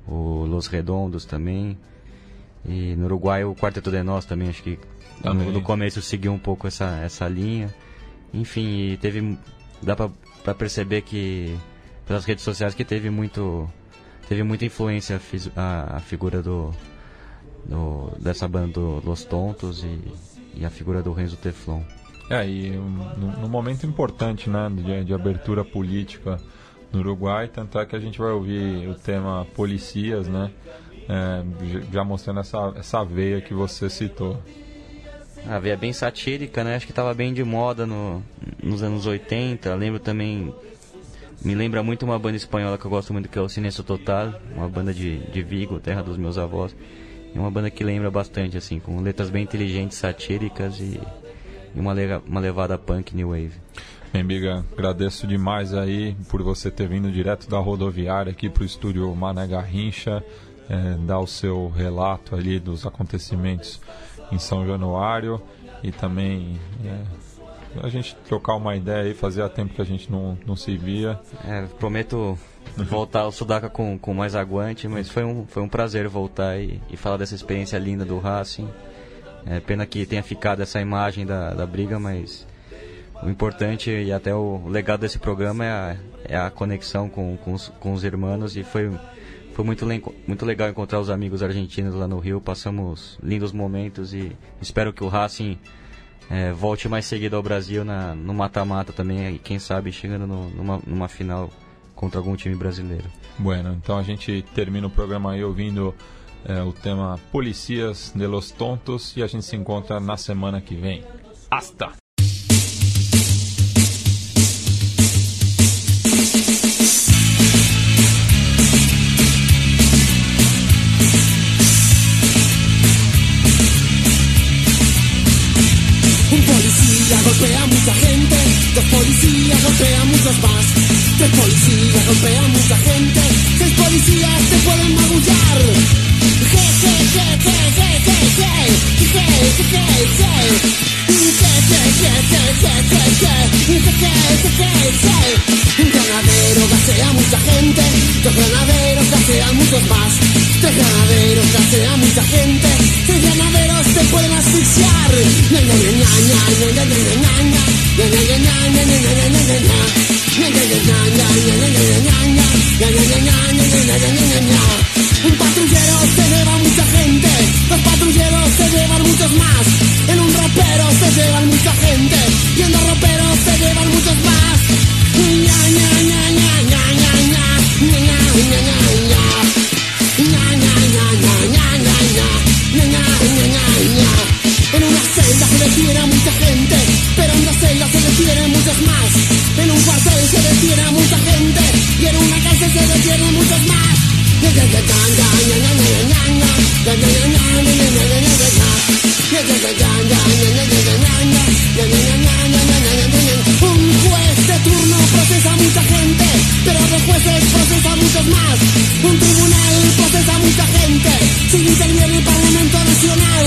o Los Redondos também. E no Uruguai o Quarteto de Nós também, acho que Também. no, no começo seguiu um pouco essa, essa linha. Enfim, teve. dá pra, pra perceber que pelas redes sociais que teve muito. Teve muita influência a, a figura do, do- dessa banda do Los Tontos e, e a figura do Renzo Teflon. É, e um, num momento importante, né, de, de abertura política no Uruguai, tanto é que a gente vai ouvir o tema policias, né, é, já mostrando essa, essa veia que você citou. A veia bem satírica, né? Acho que tava bem de moda no, nos anos 80. Lembro também. Me lembra muito uma banda espanhola que eu gosto muito, que é o Silencio Total, uma banda de, de Vigo, terra dos meus avós. É uma banda que lembra bastante, assim, com letras bem inteligentes, satíricas e, e uma, lega- uma levada punk new wave. Bem, Biga, agradeço demais aí por você ter vindo direto da rodoviária aqui para o estúdio Mané Garrincha, é, dar o seu relato ali dos acontecimentos em São Januário e também é, a gente trocar uma ideia aí, fazia tempo que a gente não, não se via. É, prometo voltar ao Sudaca com, com mais aguante, mas foi um, foi um prazer voltar e, e falar dessa experiência linda do Racing. É pena que tenha ficado essa imagem da, da briga, mas o importante e até o legado desse programa é a, é a conexão com, com, os, com os irmãos e foi, foi muito, muito legal encontrar os amigos argentinos lá no Rio. Passamos lindos momentos e espero que o Racing é, volte mais seguido ao Brasil na, no mata-mata também e quem sabe chegando no- numa, numa final contra algum time brasileiro. Bueno, então a gente termina o programa aí ouvindo é, o tema Policias de los Tontos e a gente se encontra na semana que vem. Hasta! Golpea a gente, dos policías golpean muchos más, tres policías golpean a mucha gente, seis policías te pueden magullar. Un ganadero casea a mucha gente, dos ganaderos casea a muchos más. Tres ganaderos casea a mucha gente, tres ganaderos se pueden asfixiar. Un patrullero mucha gente, los patrulleros se llevan muchos más. En un ropero se llevan mucha gente, y en los roperos se llevan muchos más. En una celda se detiene mucha gente, pero en dos celdas se detienen muchos más. En un cuartel se detiene mucha gente, y en una cárcel se detienen muchos más. Un juez de turno procesa a mucha gente, pero dos jueces procesa a muchos más. Un tribunal procesa a mucha gente, sin intervenir el Parlamento Nacional.